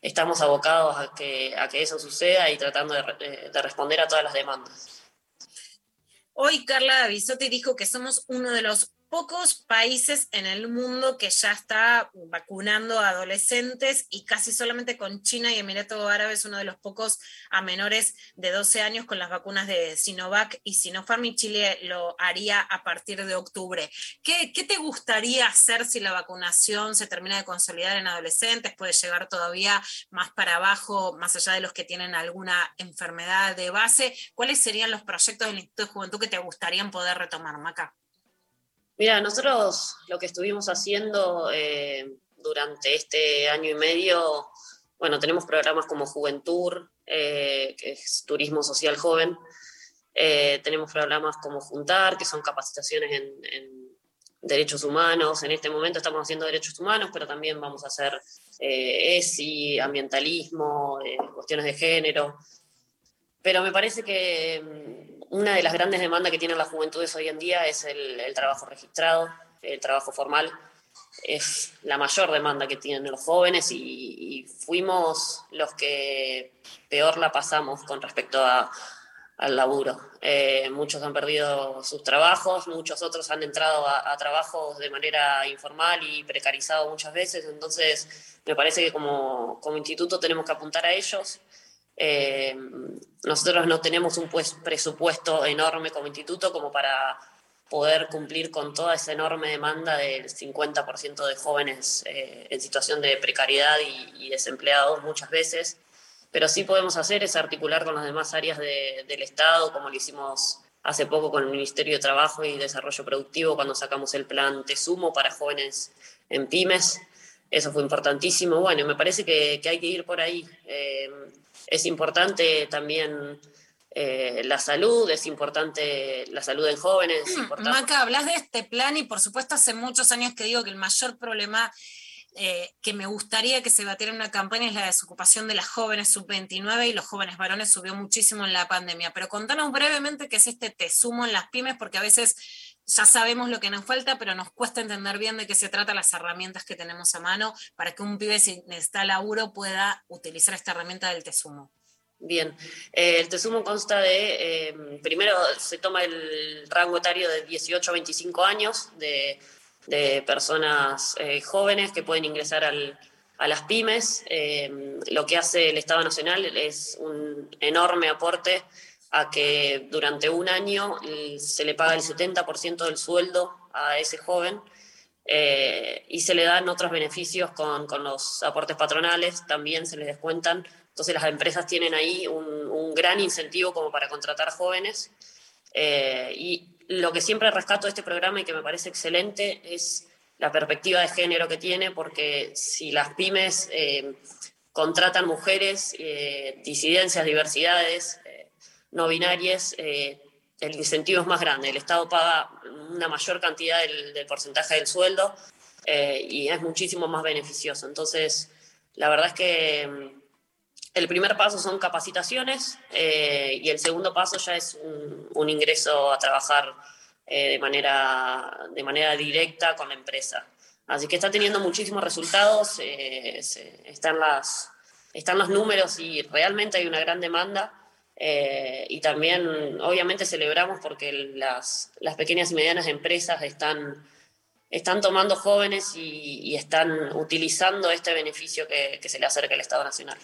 estamos abocados a que, a que eso suceda y tratando de, re- de responder a todas las demandas. Hoy Carla Bisotti dijo que somos uno de los pocos países en el mundo que ya está vacunando a adolescentes y casi solamente con China y Emiratos Árabes uno de los pocos a menores de 12 años con las vacunas de Sinovac y Sinopharm y Chile lo haría a partir de octubre. ¿Qué, qué te gustaría hacer si la vacunación se termina de consolidar en adolescentes? ¿Puede llegar todavía más para abajo, más allá de los que tienen alguna enfermedad de base? ¿Cuáles serían los proyectos del Instituto de Juventud que te gustarían poder retomar, Maca? Mira, nosotros lo que estuvimos haciendo eh, durante este año y medio, bueno, tenemos programas como Juventud, eh, que es Turismo Social Joven, Eh, tenemos programas como Juntar, que son capacitaciones en, en derechos humanos. En este momento estamos haciendo derechos humanos, pero también vamos a hacer ESI, ambientalismo, cuestiones de género. Pero me parece que mm, una de las grandes demandas que tienen las juventudes hoy en día es el, el trabajo registrado, el trabajo formal. Es la mayor demanda que tienen los jóvenes y, y fuimos los que peor la pasamos con respecto a, al laburo. Eh, muchos han perdido sus trabajos, muchos otros han entrado a, a, trabajos de manera informal y precarizado muchas veces, entonces me parece que como, como instituto tenemos que apuntar a ellos. Eh, nosotros no tenemos un pues, presupuesto enorme como instituto como para poder cumplir con toda esa enorme demanda del 50% de jóvenes eh, en situación de precariedad y, y desempleados muchas veces pero sí podemos hacer es articular con las demás áreas de, del Estado, como lo hicimos hace poco con el Ministerio de Trabajo y Desarrollo Productivo cuando sacamos el plan Tesumo para jóvenes en pymes. Eso fue importantísimo. Bueno, me parece que, que hay que ir por ahí. Eh, es importante también eh, la salud, es importante la salud en jóvenes. Es importante. Maca, hablas de este plan y por supuesto hace muchos años que digo que el mayor problema eh, que me gustaría que se batiera en una campaña es la desocupación de las jóvenes sub-29 y los jóvenes varones subió muchísimo en la pandemia. Pero contanos brevemente qué es este te sumo en las pymes, porque a veces ya sabemos lo que nos falta, pero nos cuesta entender bien de qué se trata las herramientas que tenemos a mano para que un pibe si necesita laburo pueda utilizar esta herramienta del te sumo. Bien, eh, el Tesumo consta de, eh, primero se toma el rango etario de 18 a 25 años, de de personas eh, jóvenes que pueden ingresar al, a las pymes. Eh, lo que hace el Estado Nacional es un enorme aporte a que durante un año se le paga el 70% del sueldo a ese joven eh, y se le dan otros beneficios con, con, los aportes patronales, también se les descuentan. Entonces las empresas tienen ahí un, un gran incentivo como para contratar jóvenes. Eh, y lo que siempre rescato de este programa y que me parece excelente es la perspectiva de género que tiene, porque si las pymes eh, contratan mujeres, disidencias, diversidades, no binarias, eh, el incentivo es más grande. El Estado paga una mayor cantidad del, porcentaje del sueldo eh, y es muchísimo más beneficioso. Entonces, la verdad es que mm, el primer paso son capacitaciones eh, y el segundo paso ya es un, un ingreso a trabajar de, manera, de manera directa con la empresa. Así que está teniendo muchísimos resultados, están, las, están los números y realmente hay una gran demanda. Eh, y también, obviamente, celebramos porque las, las pequeñas y medianas empresas están, están tomando jóvenes y, están utilizando este beneficio que, que se le acerca al Estado Nacional.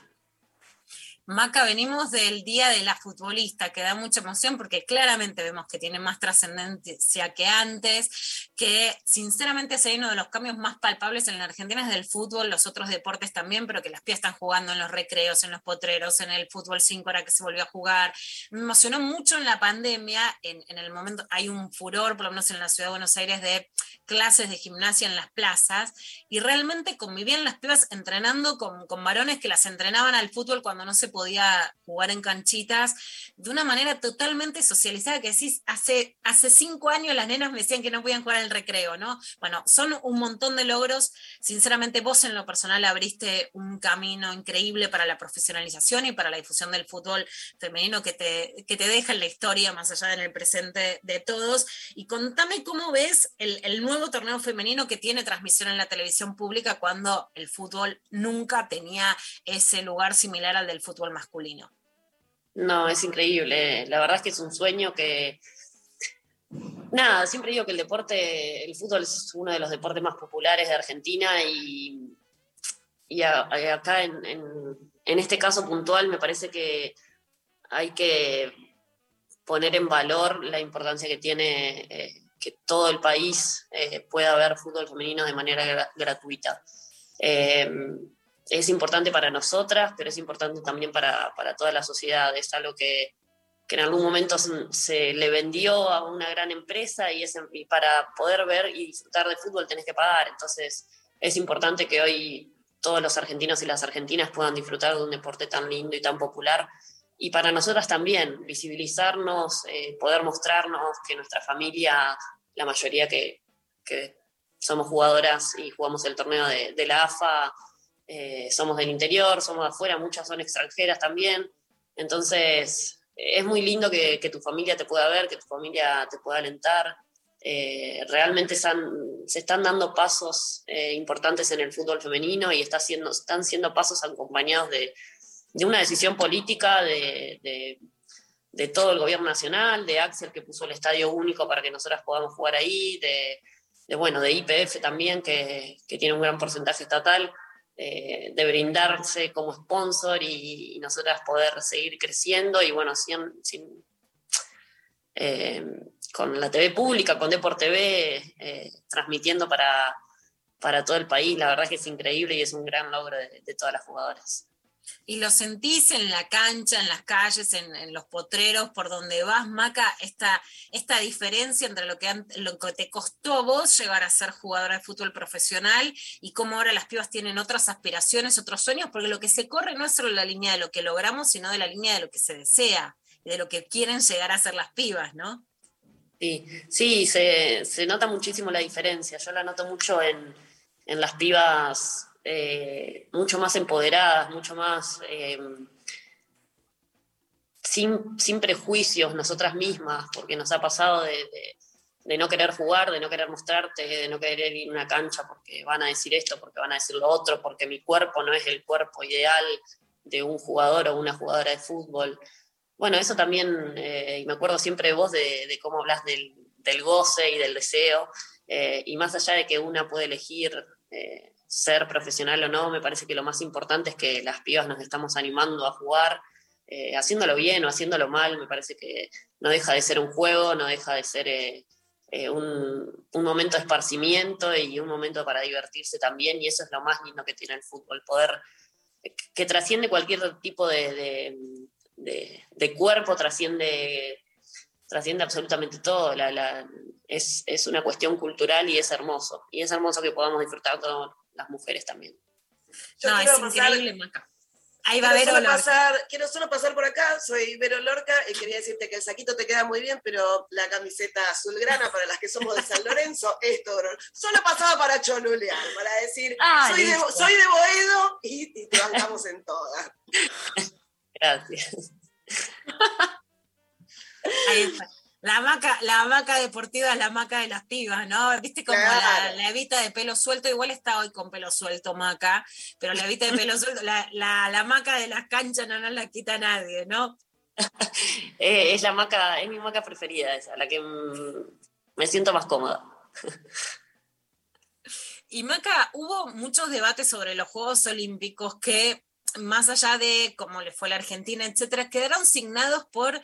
Maca, venimos del Día de la Futbolista, que da mucha emoción porque claramente vemos que tiene más trascendencia que antes, que sinceramente es uno de los cambios más palpables en la Argentina es del fútbol, los otros deportes también, pero que las pías están jugando en los recreos, en los potreros, en el fútbol 5 ahora que se volvió a jugar. Me emocionó mucho en la pandemia, en, en el momento hay un furor, por lo menos en la ciudad de Buenos Aires, de clases de gimnasia en las plazas y realmente convivían las pibas entrenando con, con varones que las entrenaban al fútbol cuando no se podía jugar en canchitas de una manera totalmente socializada que decís, hace, hace cinco años las nenas me decían que no podían jugar el recreo, ¿no? Bueno, son un montón de logros. Sinceramente, vos en lo personal abriste un camino increíble para la profesionalización y para la difusión del fútbol femenino que te, que te deja en la historia, más allá en el presente de todos. Y contame cómo ves el, el nuevo torneo femenino que tiene transmisión en la televisión pública cuando el fútbol nunca tenía ese lugar similar al del fútbol masculino. No, es increíble. La verdad es que es un sueño que... Nada, siempre digo que el deporte, el fútbol es uno de los deportes más populares de Argentina y, y acá en, en, este caso puntual me parece que hay que poner en valor la importancia que tiene eh, que todo el país eh, pueda ver fútbol femenino de manera gra gratuita. Eh, es importante para nosotras, pero es importante también para, para toda la sociedad. Es algo que, que, en algún momento se, le vendió a una gran empresa y, es, y para poder ver y disfrutar de fútbol tenés que pagar. Entonces es importante que hoy todos los argentinos y las argentinas puedan disfrutar de un deporte tan lindo y tan popular y para nosotras también, visibilizarnos, eh, poder mostrarnos que nuestra familia, la mayoría que, que somos jugadoras y jugamos el torneo de, de la AFA, eh, somos del interior, somos de afuera, muchas son extranjeras también. Entonces, es muy lindo que, tu familia te pueda ver, que tu familia te pueda alentar. Eh, realmente están, se están dando pasos eh, importantes en el fútbol femenino y está haciendo, están siendo pasos acompañados de, de una decisión política de, de, todo el gobierno nacional, de Axel que puso el estadio único para que nosotras podamos jugar ahí, de, de bueno, de IPF también que, que tiene un gran porcentaje estatal eh, de brindarse como sponsor y, nosotras poder seguir creciendo y bueno, sin, eh, con la TV pública, con Deport TV, eh, transmitiendo para, para todo el país, la verdad que es increíble y es un gran logro de todas las jugadoras. Y lo sentís en la cancha, en las calles, en, en, los potreros, por donde vas, Maca, esta, esta diferencia entre lo que, lo que te costó a vos llegar a ser jugadora de fútbol profesional y cómo ahora las pibas tienen otras aspiraciones, otros sueños, porque lo que se corre no es solo la línea de lo que logramos, sino de la línea de lo que se desea, de lo que quieren llegar a ser las pibas, ¿no? Sí, sí, se, se nota muchísimo la diferencia. Yo la noto mucho en, en las pibas eh, mucho más empoderadas, mucho más eh, sin, sin, prejuicios nosotras mismas, porque nos ha pasado de, no querer jugar, de no querer mostrarte, de no querer ir a una cancha porque van a decir esto, porque van a decir lo otro, porque mi cuerpo no es el cuerpo ideal de un jugador o una jugadora de fútbol. Bueno, eso también, eh, y me acuerdo siempre de vos de, cómo hablas del, del, goce y del deseo, eh, y más allá de que una puede elegir ser profesional o no, me parece que lo más importante es que las pibas nos estamos animando a jugar, eh, haciéndolo bien o haciéndolo mal, me parece que no deja de ser un juego, no deja de ser eh, eh, un, momento de esparcimiento y un momento para divertirse también, y eso es lo más lindo que tiene el fútbol, poder que trasciende cualquier tipo de, cuerpo, trasciende, trasciende absolutamente todo, es, es, una cuestión cultural y es hermoso, y es hermoso que podamos disfrutar todo las mujeres también. Yo no, es increíble, Maca. Ahí va quiero, solo pasar, quiero solo pasar por acá, soy Vero Lorca y quería decirte que el saquito te queda muy bien, pero la camiseta azulgrana para las que somos de San Lorenzo, esto solo pasaba para cholulear, para decir, ah, soy, de, soy, de, Boedo y, y te bancamos en todas. Gracias. Ahí está. La maca, la maca deportiva es la maca de las pibas, ¿no? Viste como claro. la, la, evita de pelo suelto, igual está hoy con pelo suelto, maca, pero la evita de pelo suelto, la, la, la maca de las canchas no nos la quita nadie, ¿no? eh, es la maca, es mi maca preferida esa, la que me siento más cómoda. y Maca, hubo muchos debates sobre los Juegos Olímpicos que, más allá de cómo le fue a la Argentina, etcétera, quedaron signados por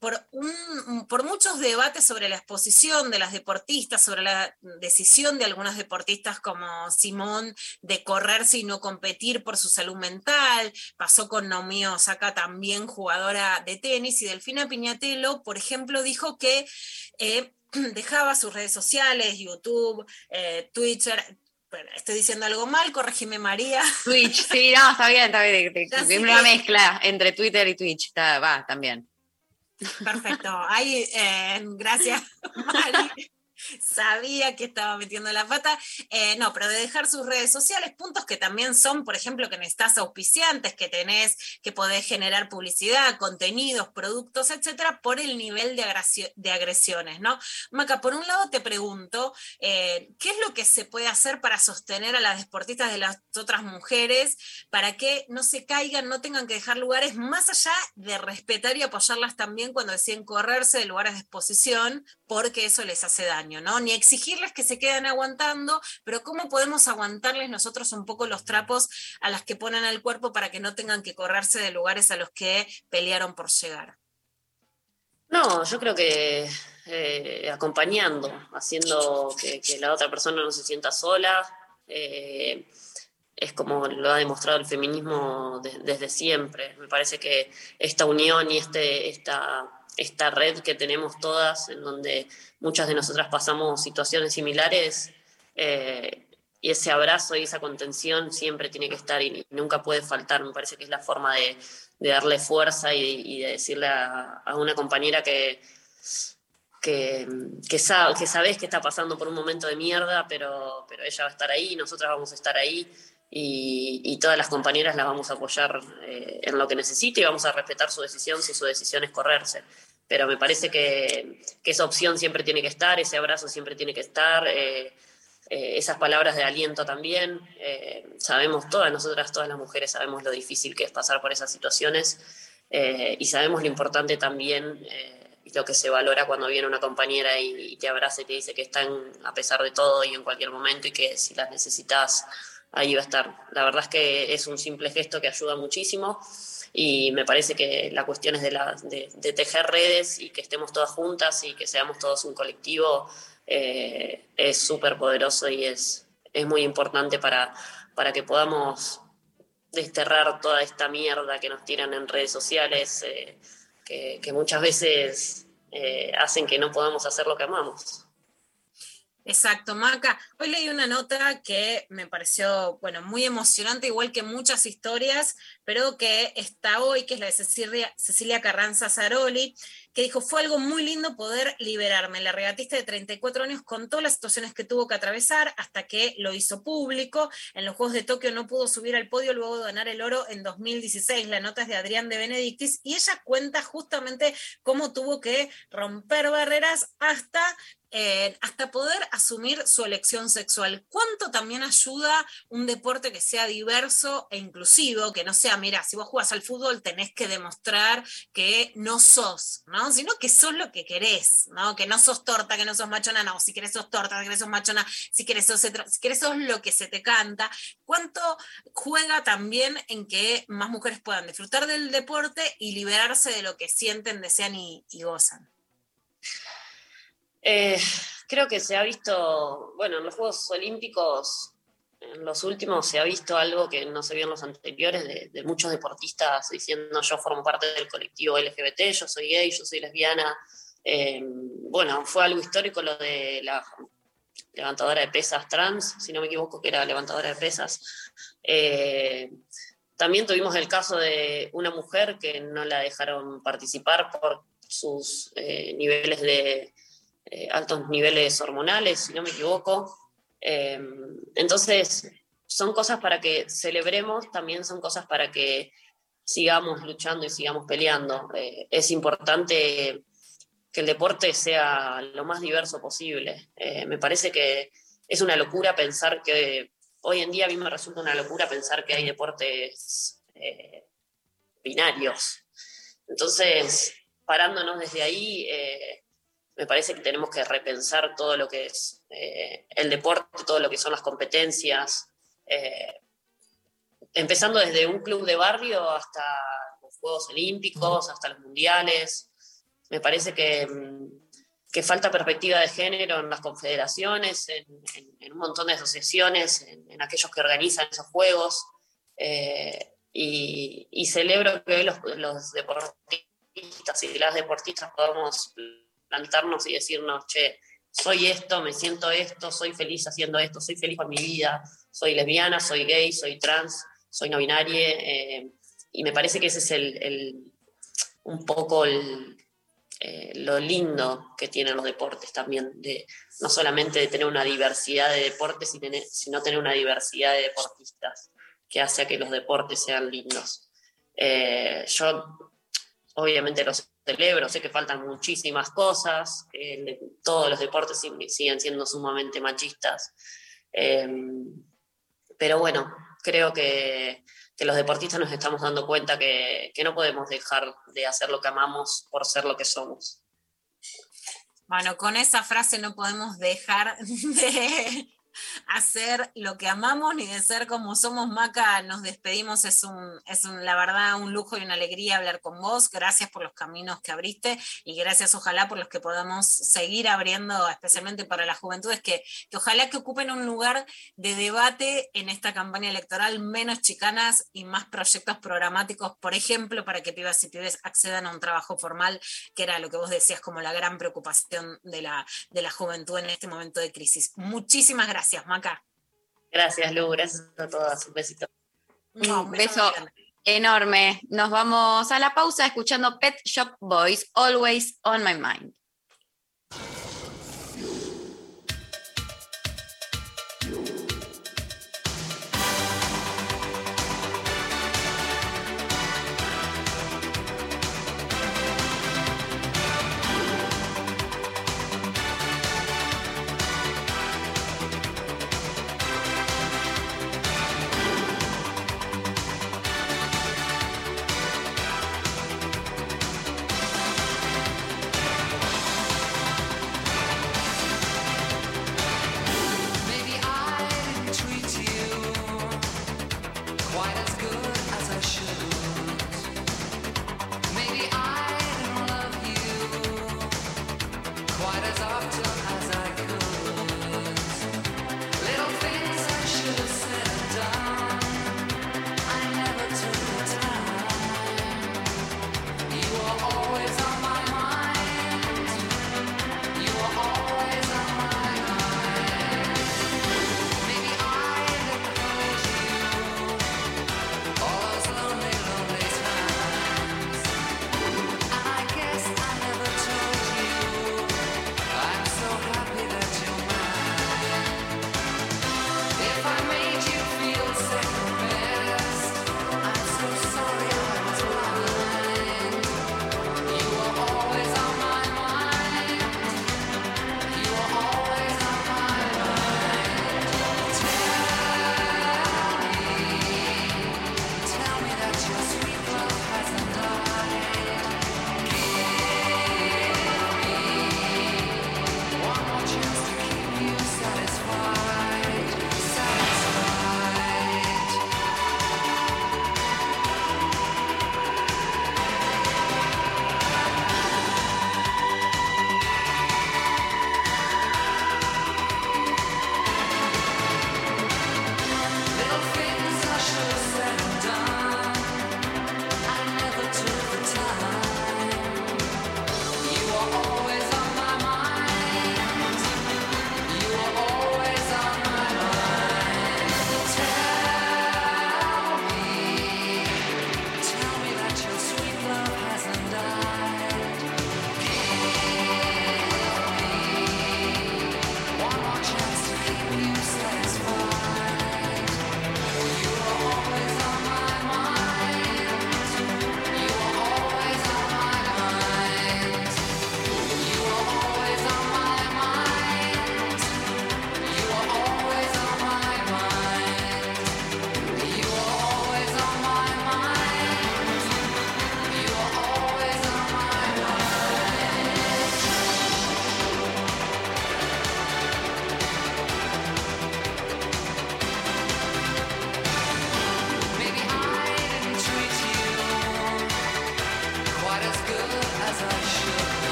por, un, por muchos debates sobre la exposición de las deportistas, sobre la decisión de algunos deportistas como Simón de correrse y no competir por su salud mental, pasó con Naomi Osaka, también jugadora de tenis, y Delfina Piñatelo, por ejemplo, dijo que eh, dejaba sus redes sociales, YouTube, eh, Twitter, bueno, estoy diciendo algo mal, corregime María. Twitch, sí, no, está bien, está bien. Una mezcla entre Twitter y Twitch, está, va, también. Perfecto. Ahí, eh, gracias, Mari. Sabía que estaba metiendo la pata. Eh, no, pero de dejar sus redes sociales, puntos que también son, por ejemplo, que necesitas auspiciantes, que tenés, que podés generar publicidad, contenidos, productos, etcétera, por el nivel de, de agresiones, ¿no? Maca, por un lado te pregunto, eh, ¿qué es lo que se puede hacer para sostener a las deportistas de las otras mujeres para que no se caigan, no tengan que dejar lugares más allá de respetar y apoyarlas también cuando deciden correrse de lugares de exposición, porque eso les hace daño? ¿No? Ni exigirles que se queden aguantando, pero cómo podemos aguantarles nosotros un poco los trapos a las que ponen al cuerpo para que no tengan que correrse de lugares a los que pelearon por llegar. No, yo creo que eh, acompañando, haciendo que, que, la otra persona no se sienta sola, eh, es como lo ha demostrado el feminismo de, desde siempre. Me parece que esta unión y este, esta esta red que tenemos todas, en donde muchas de nosotras pasamos situaciones similares, eh, y ese abrazo y esa contención siempre tiene que estar y nunca puede faltar. Me parece que es la forma de, darle fuerza y, de decirle a, una compañera que, que, que, sa- que sabes que está pasando por un momento de mierda, pero, pero ella va a estar ahí, nosotras vamos a estar ahí y, y todas las compañeras las vamos a apoyar eh, en lo que necesite y vamos a respetar su decisión si su decisión es correrse. Pero me parece que, que esa opción siempre tiene que estar, ese abrazo siempre tiene que estar. eh, eh, esas palabras de aliento también. eh, sabemos todas, nosotras, todas las mujeres, sabemos lo difícil que es pasar por esas situaciones eh, y sabemos lo importante también eh, y lo que se valora cuando viene una compañera y, y te abraza y te dice que están a pesar de todo y en cualquier momento y que si las necesitas, ahí va a estar. La verdad es que es un simple gesto que ayuda muchísimo. Y me parece que la cuestión es de, la, de, de tejer redes y que estemos todas juntas y que seamos todos un colectivo eh, es súper poderoso y es, es muy importante para, para que podamos desterrar toda esta mierda que nos tiran en redes sociales, eh, que, que muchas veces eh, hacen que no podamos hacer lo que amamos. Exacto, Maca. Hoy leí una nota que me pareció, bueno, muy emocionante, igual que muchas historias, pero que está hoy, que es la de Cecilia, Cecilia Carranza Zaroli, que dijo, fue algo muy lindo poder liberarme. La regatista de 34 años contó las situaciones que tuvo que atravesar hasta que lo hizo público. En los Juegos de Tokio no pudo subir al podio luego de ganar el oro en 2016. La nota es de Adrián de Benedictis y ella cuenta justamente cómo tuvo que romper barreras hasta eh, hasta poder asumir su elección sexual. ¿Cuánto también ayuda un deporte que sea diverso e inclusivo, que no sea, mira, si vos jugás al fútbol tenés que demostrar que no sos, ¿no? Sino que sos lo que querés, ¿no? Que no sos torta, que no sos machona, no, si querés sos torta, si querés sos machona, si querés sos, si querés sos lo que se te canta. ¿Cuánto juega también en que más mujeres puedan disfrutar del deporte y liberarse de lo que sienten, desean y gozan? Eh, creo que se ha visto, bueno, en los Juegos Olímpicos, en los últimos, se ha visto algo que no se vio en los anteriores, de, muchos deportistas diciendo yo formo parte del colectivo LGBT, yo soy gay, yo soy lesbiana. Eh, bueno, fue algo histórico lo de la levantadora de pesas trans, si no me equivoco, que era levantadora de pesas. Eh, también tuvimos el caso de una mujer que no la dejaron participar por sus niveles de eh, altos niveles hormonales, si no me equivoco. Eh, entonces, son cosas para que celebremos, también son cosas para que sigamos luchando y sigamos peleando. Eh, es importante que el deporte sea lo más diverso posible. Eh, me parece que es una locura pensar que hoy en día a mí me resulta una locura pensar que hay deportes binarios. Entonces, parándonos desde ahí, me parece que tenemos que repensar todo lo que es eh, el deporte, todo lo que son las competencias, eh, empezando desde un club de barrio hasta los Juegos Olímpicos, hasta los Mundiales. Me parece que, mm, que falta perspectiva de género en las confederaciones, en, un montón de asociaciones, en, aquellos que organizan esos Juegos. Eh, y, y celebro que hoy los, los deportistas y las deportistas podamos plantarnos y decirnos, che, soy esto, me siento esto, soy feliz haciendo esto, soy feliz con mi vida, soy lesbiana, soy gay, soy trans, soy no binaria, eh, y me parece que ese es el, el- un poco eh, lo lindo que tienen los deportes también, de, no solamente de tener una diversidad de deportes, sino tener- sino tener una diversidad de deportistas, que hace a que los deportes sean lindos. Eh, yo obviamente los celebro, sé que faltan muchísimas cosas, todos los deportes sig- siguen siendo sumamente machistas, Eh, pero bueno, creo que, que los deportistas nos estamos dando cuenta que, que no podemos dejar de hacer lo que amamos por ser lo que somos. Bueno, con esa frase no podemos dejar de hacer lo que amamos ni de ser como somos, Maca. Nos despedimos. Es un, es un, la verdad, un lujo y una alegría hablar con vos. Gracias por los caminos que abriste y gracias, ojalá, por los que podamos seguir abriendo, especialmente para las juventudes, que, que ojalá que ocupen un lugar de debate en esta campaña electoral, menos chicanas y más proyectos programáticos, por ejemplo, para que pibas y pibes accedan a un trabajo formal, que era lo que vos decías como la gran preocupación de la, de la juventud en este momento de crisis. Muchísimas gracias, Maca. Gracias, Lu, gracias a todas. Un besito. Un beso enorme. Nos vamos a la pausa escuchando Pet Shop Boys, Always on My Mind.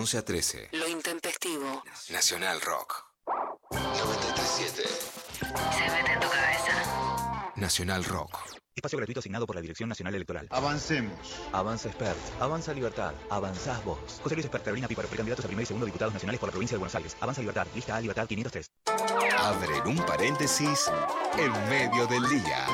11 a 13. Lo intempestivo. Nacional Rock. 937. Se mete en tu cabeza. Nacional Rock. Espacio gratuito asignado por la Dirección Nacional Electoral. Avancemos. Avanza Expert. Avanza Libertad. Avanzás vos. José Luis Expert, Carolina Píparo, precandidatos a primer y segundo diputados nacionales por la provincia de Buenos Aires. Avanza Libertad. Lista A Libertad 503. Abren un paréntesis en medio del día.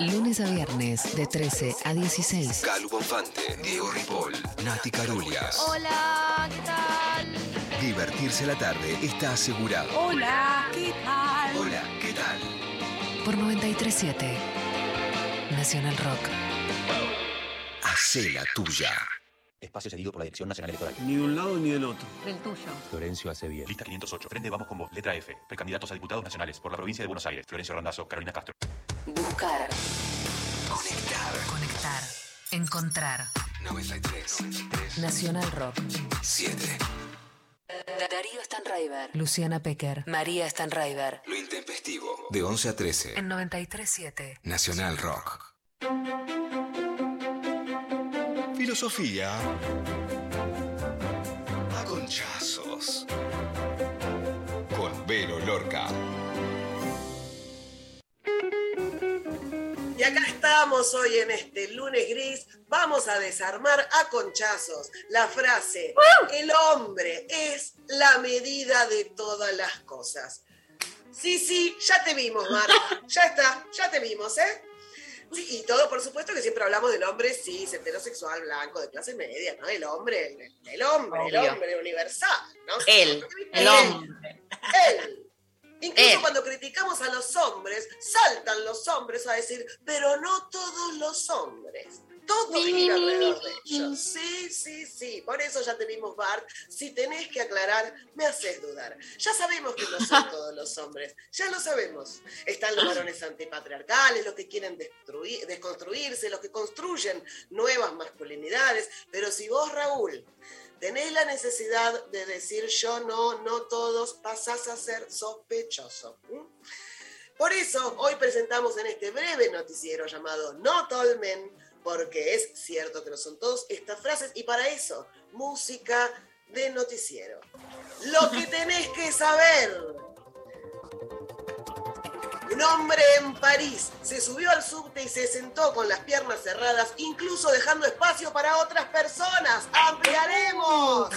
Lunes a viernes de 13 a 16. Calu Bonfante, Diego Ripoll, Nati Carulias. Hola, ¿qué tal? Divertirse la tarde está asegurado. Hola, ¿qué tal? Hola, ¿qué tal? Por 937 Nacional Rock. Hacé la tuya. Espacio cedido por la Dirección Nacional Electoral. Ni de un lado ni del otro. Del tuyo. Florencio Acevier. Lista 508. Frente Vamos con vos. Letra F. Precandidatos a diputados nacionales por la provincia de Buenos Aires. Florencio Randazzo, Carolina Castro. Buscar. Conectar. Conectar. Encontrar. 93. Nacional Rock. 7. Darío Stanraiver. Luciana Pecker. María Stanraiver. Lo intempestivo. De 11 a 13. En 93.7. Nacional Rock. Filosofía. A conchazos. Con Vero Lorca. Y acá estamos hoy en este lunes gris. Vamos a desarmar a conchazos la frase: el hombre es la medida de todas las cosas. Sí, sí, ya te vimos, Mar. Ya está, ya te vimos, ¿eh? Sí, y todo, por supuesto, que siempre hablamos del hombre cis, heterosexual, blanco, de clase media, ¿no? El hombre, el, el hombre, el hombre universal, ¿no? Él, el hombre. Él. Incluso Él. cuando criticamos a los hombres, saltan los hombres a decir, pero no todos los hombres. Todo gira alrededor de ellos. Sí, sí, sí. Por eso ya te vimos, Bart. Si tenés que aclarar, me haces dudar. Ya sabemos que no son todos los hombres. Ya lo sabemos. Están los varones antipatriarcales, los que quieren destruir, desconstruirse, los que construyen nuevas masculinidades. Pero si vos, Raúl, tenés la necesidad de decir yo no, no todos, pasás a ser sospechoso. Por eso hoy presentamos en este breve noticiero llamado Not All Men, porque es cierto que no son todos estas frases, y para eso, música de noticiero. Lo que tenés que saber. Un hombre en París se subió al subte y se sentó con las piernas cerradas, incluso dejando espacio para otras personas. ¡Ampliaremos!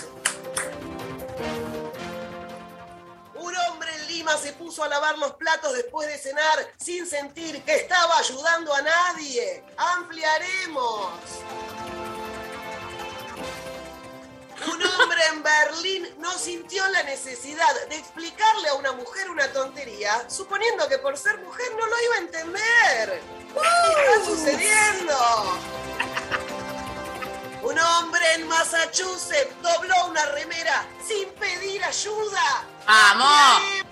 Se puso a lavar los platos después de cenar sin sentir que estaba ayudando a nadie. ¡Ampliaremos! Un hombre en Berlín no sintió la necesidad de explicarle a una mujer una tontería, suponiendo que por ser mujer no lo iba a entender. ¿Qué está sucediendo? Un hombre en Massachusetts dobló una remera sin pedir ayuda. ¡Vamos!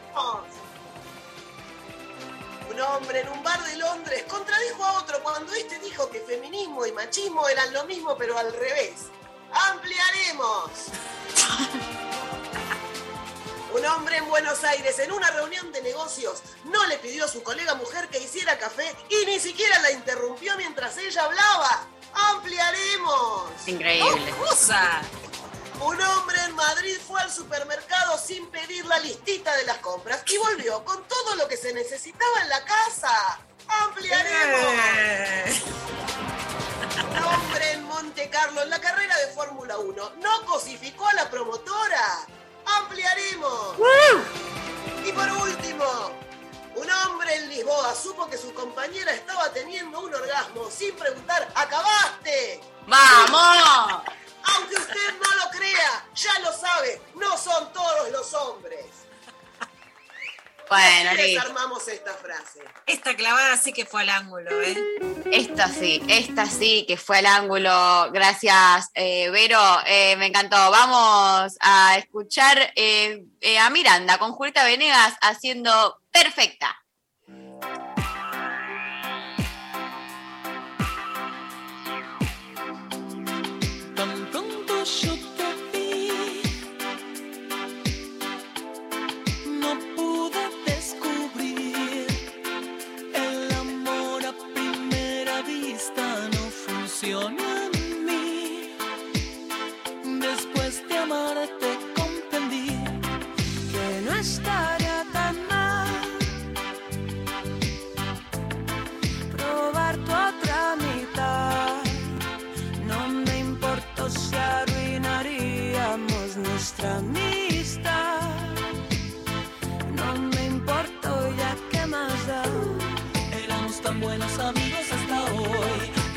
Un hombre en un bar de Londres contradijo a otro cuando este dijo que feminismo y machismo eran lo mismo pero al revés. ¡Ampliaremos! Un hombre en Buenos Aires en una reunión de negocios no le pidió a su colega mujer que hiciera café y ni siquiera la interrumpió mientras ella hablaba. ¡Ampliaremos! Increíble. ¡Cosa! Un hombre en Madrid fue al supermercado sin pedir la listita de las compras y volvió con todo lo que se necesitaba en la casa. ¡Ampliaremos! Un hombre en Monte Carlo en la carrera de Fórmula 1 no cosificó a la promotora. ¡Ampliaremos! Y por último, un hombre en Lisboa supo que su compañera estaba teniendo un orgasmo sin preguntar ¿acabaste? ¡Vamos! Aunque usted no lo crea, ya lo sabe, no son todos los hombres. Bueno, Así listo. desarmamos esta frase. Esta clavada sí que fue al ángulo, ¿eh? Esta sí, esta sí que fue al ángulo. Gracias, eh, Vero. Eh, me encantó. Vamos a escuchar eh, eh, a Miranda con Julieta Venegas haciendo perfecta.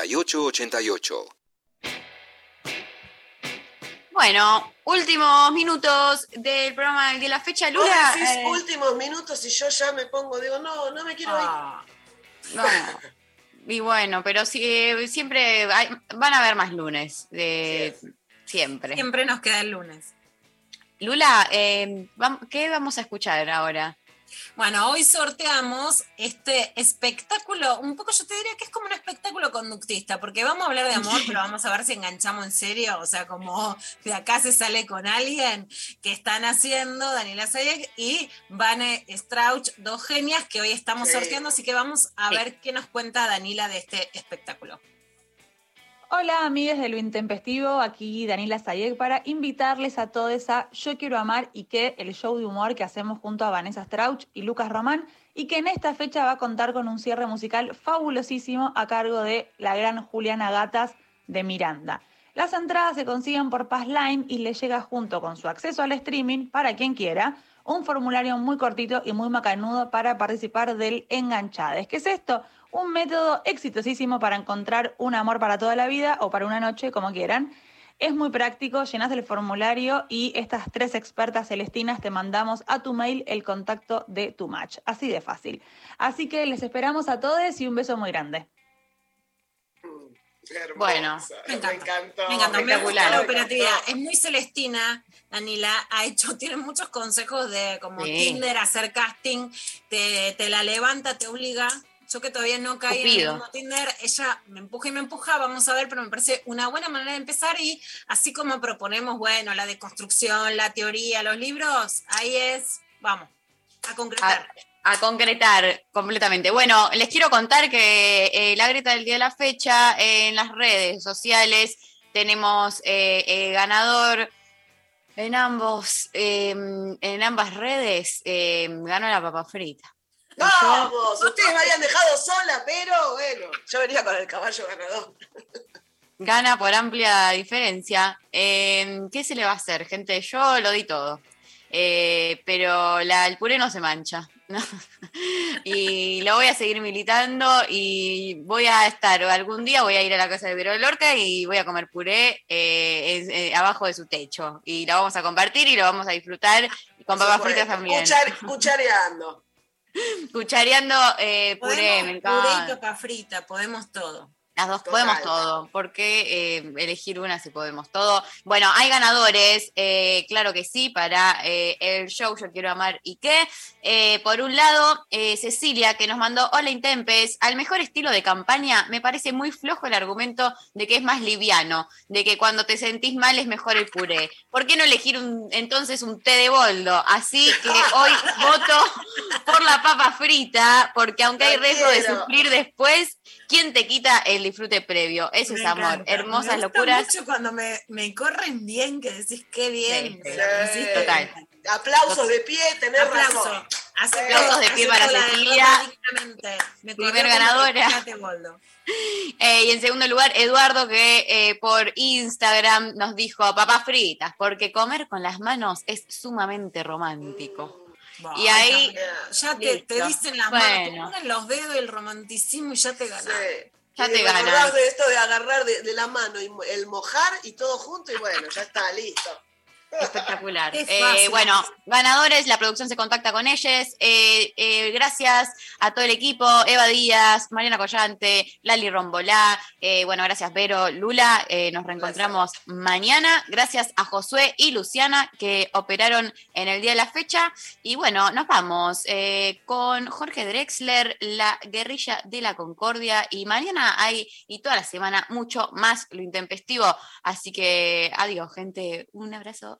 39 88 88. Bueno, últimos minutos del programa de la fecha. Vos Lula. decís eh, últimos minutos y yo ya me pongo, digo, no, no me quiero Ah. no. Y bueno, pero sí, eh, siempre hay- van a haber más lunes. De, siempre. Siempre nos queda el lunes. Lula, eh, ¿qué vamos a escuchar ahora? Bueno, hoy sorteamos este espectáculo, un poco yo te diría que es como un espectáculo conductista, porque vamos a hablar de amor, pero vamos a ver si enganchamos en serio, o sea, como de acá se sale con alguien que están haciendo Daniela Sayek y Vane Strauch, dos genias que hoy estamos Sí. sorteando, así que vamos a Sí. ver qué nos cuenta Daniela de este espectáculo. Hola amigues de lo intempestivo, aquí Daniela Sayek para invitarles a todos a Yo Quiero Amar y que el show de humor que hacemos junto a Vanessa Strauch y Lucas Román y que en esta fecha va a contar con un cierre musical fabulosísimo a cargo de la gran Juliana Gatas de Miranda. Las entradas se consiguen por Passline y le llega junto con su acceso al streaming para quien quiera un formulario muy cortito y muy macanudo para participar del Enganchades. ¿Qué es esto? Un método exitosísimo para encontrar un amor para toda la vida o para una noche, como quieran. Es muy práctico, llenas el formulario y estas tres expertas celestinas te mandamos a tu mail el contacto de tu match. Así de fácil. Así que les esperamos a todos y un beso muy grande. Bueno, me encanta. encantó. Me encanta, me gusta la operatividad. Es muy celestina, Danila. Ha hecho, tiene muchos consejos de como Sí. Tinder, hacer casting, te, te la levanta, te obliga. Yo que todavía no caí en el Tinder, ella me empuja y me empuja, vamos a ver, pero me parece una buena manera de empezar y así como proponemos, bueno, la deconstrucción, la teoría, los libros, ahí es, vamos, a concretar. A concretar completamente. Bueno, les quiero contar que eh, la Greta del día de la fecha en las redes sociales tenemos eh, eh, ganador en ambos eh, en ambas redes eh, ganó la papa frita. Vamos, ustedes me habían dejado sola, pero bueno, yo venía con el caballo ganador. Gana por amplia diferencia. Eh, ¿Qué se le va a hacer, gente? Yo lo di todo. Eh, pero la, el puré no se mancha. ¿no? y lo voy a seguir militando y voy a estar, algún día voy a ir a la casa de Vero Lorca y voy a comer puré eh, eh, abajo de su techo. Y lo vamos a compartir y lo vamos a disfrutar con papas fritas también. Cuchar- cuchareando. Cuchareando eh, puré, Podemos me puré y encanta. frita, podemos todo. Las dos Total. podemos todo. ¿Por qué eh, elegir una si podemos todo? Bueno, hay ganadores, eh, claro que sí, para eh, el show Yo Quiero Amar y qué. Por un lado, Cecilia, que nos mandó, hola Intempes, al mejor estilo de campaña me parece muy flojo el argumento de que es más liviano, de que cuando te sentís mal es mejor el puré. ¿Por qué no elegir un- entonces un té de boldo? Así que hoy voto por la papa frita, porque aunque hay riesgo de sufrir después, ¿quién te quita el disfrute previo? Eso Me es amor. encanta. Hermosas Me gusta locuras. mucho cuando me, me corren bien, que decís qué bien. Sí. Total. Aplausos de pie, tenés Aplauso. razón. Hace Aplausos de pie para Cecilia. Me Primer ganadora. Eh, y en segundo lugar, Eduardo, que eh, por Instagram nos dijo papas fritas, porque comer con las manos es sumamente romántico. y ahí. Ya te, te dicen las Bueno. manos, te ponen los dedos el romanticismo y ya te ganan. Ya te de esto de agarrar de, de la mano y el mojar y todo junto y bueno, ya está, listo. Espectacular. Es Eh, bueno, ganadores, la producción se contacta con ellos. Eh, eh, gracias a todo el equipo, Eva Díaz, Mariana Collante, Lali Rombolá, bueno, gracias Vero, Lula, nos reencontramos mañana. Gracias a Josué y Luciana que operaron en el día de la fecha. Y bueno, nos vamos con Jorge Drexler, la guerrilla de la concordia. Y mañana hay, y toda la semana, mucho más lo intempestivo. Así que adiós, gente. Un abrazo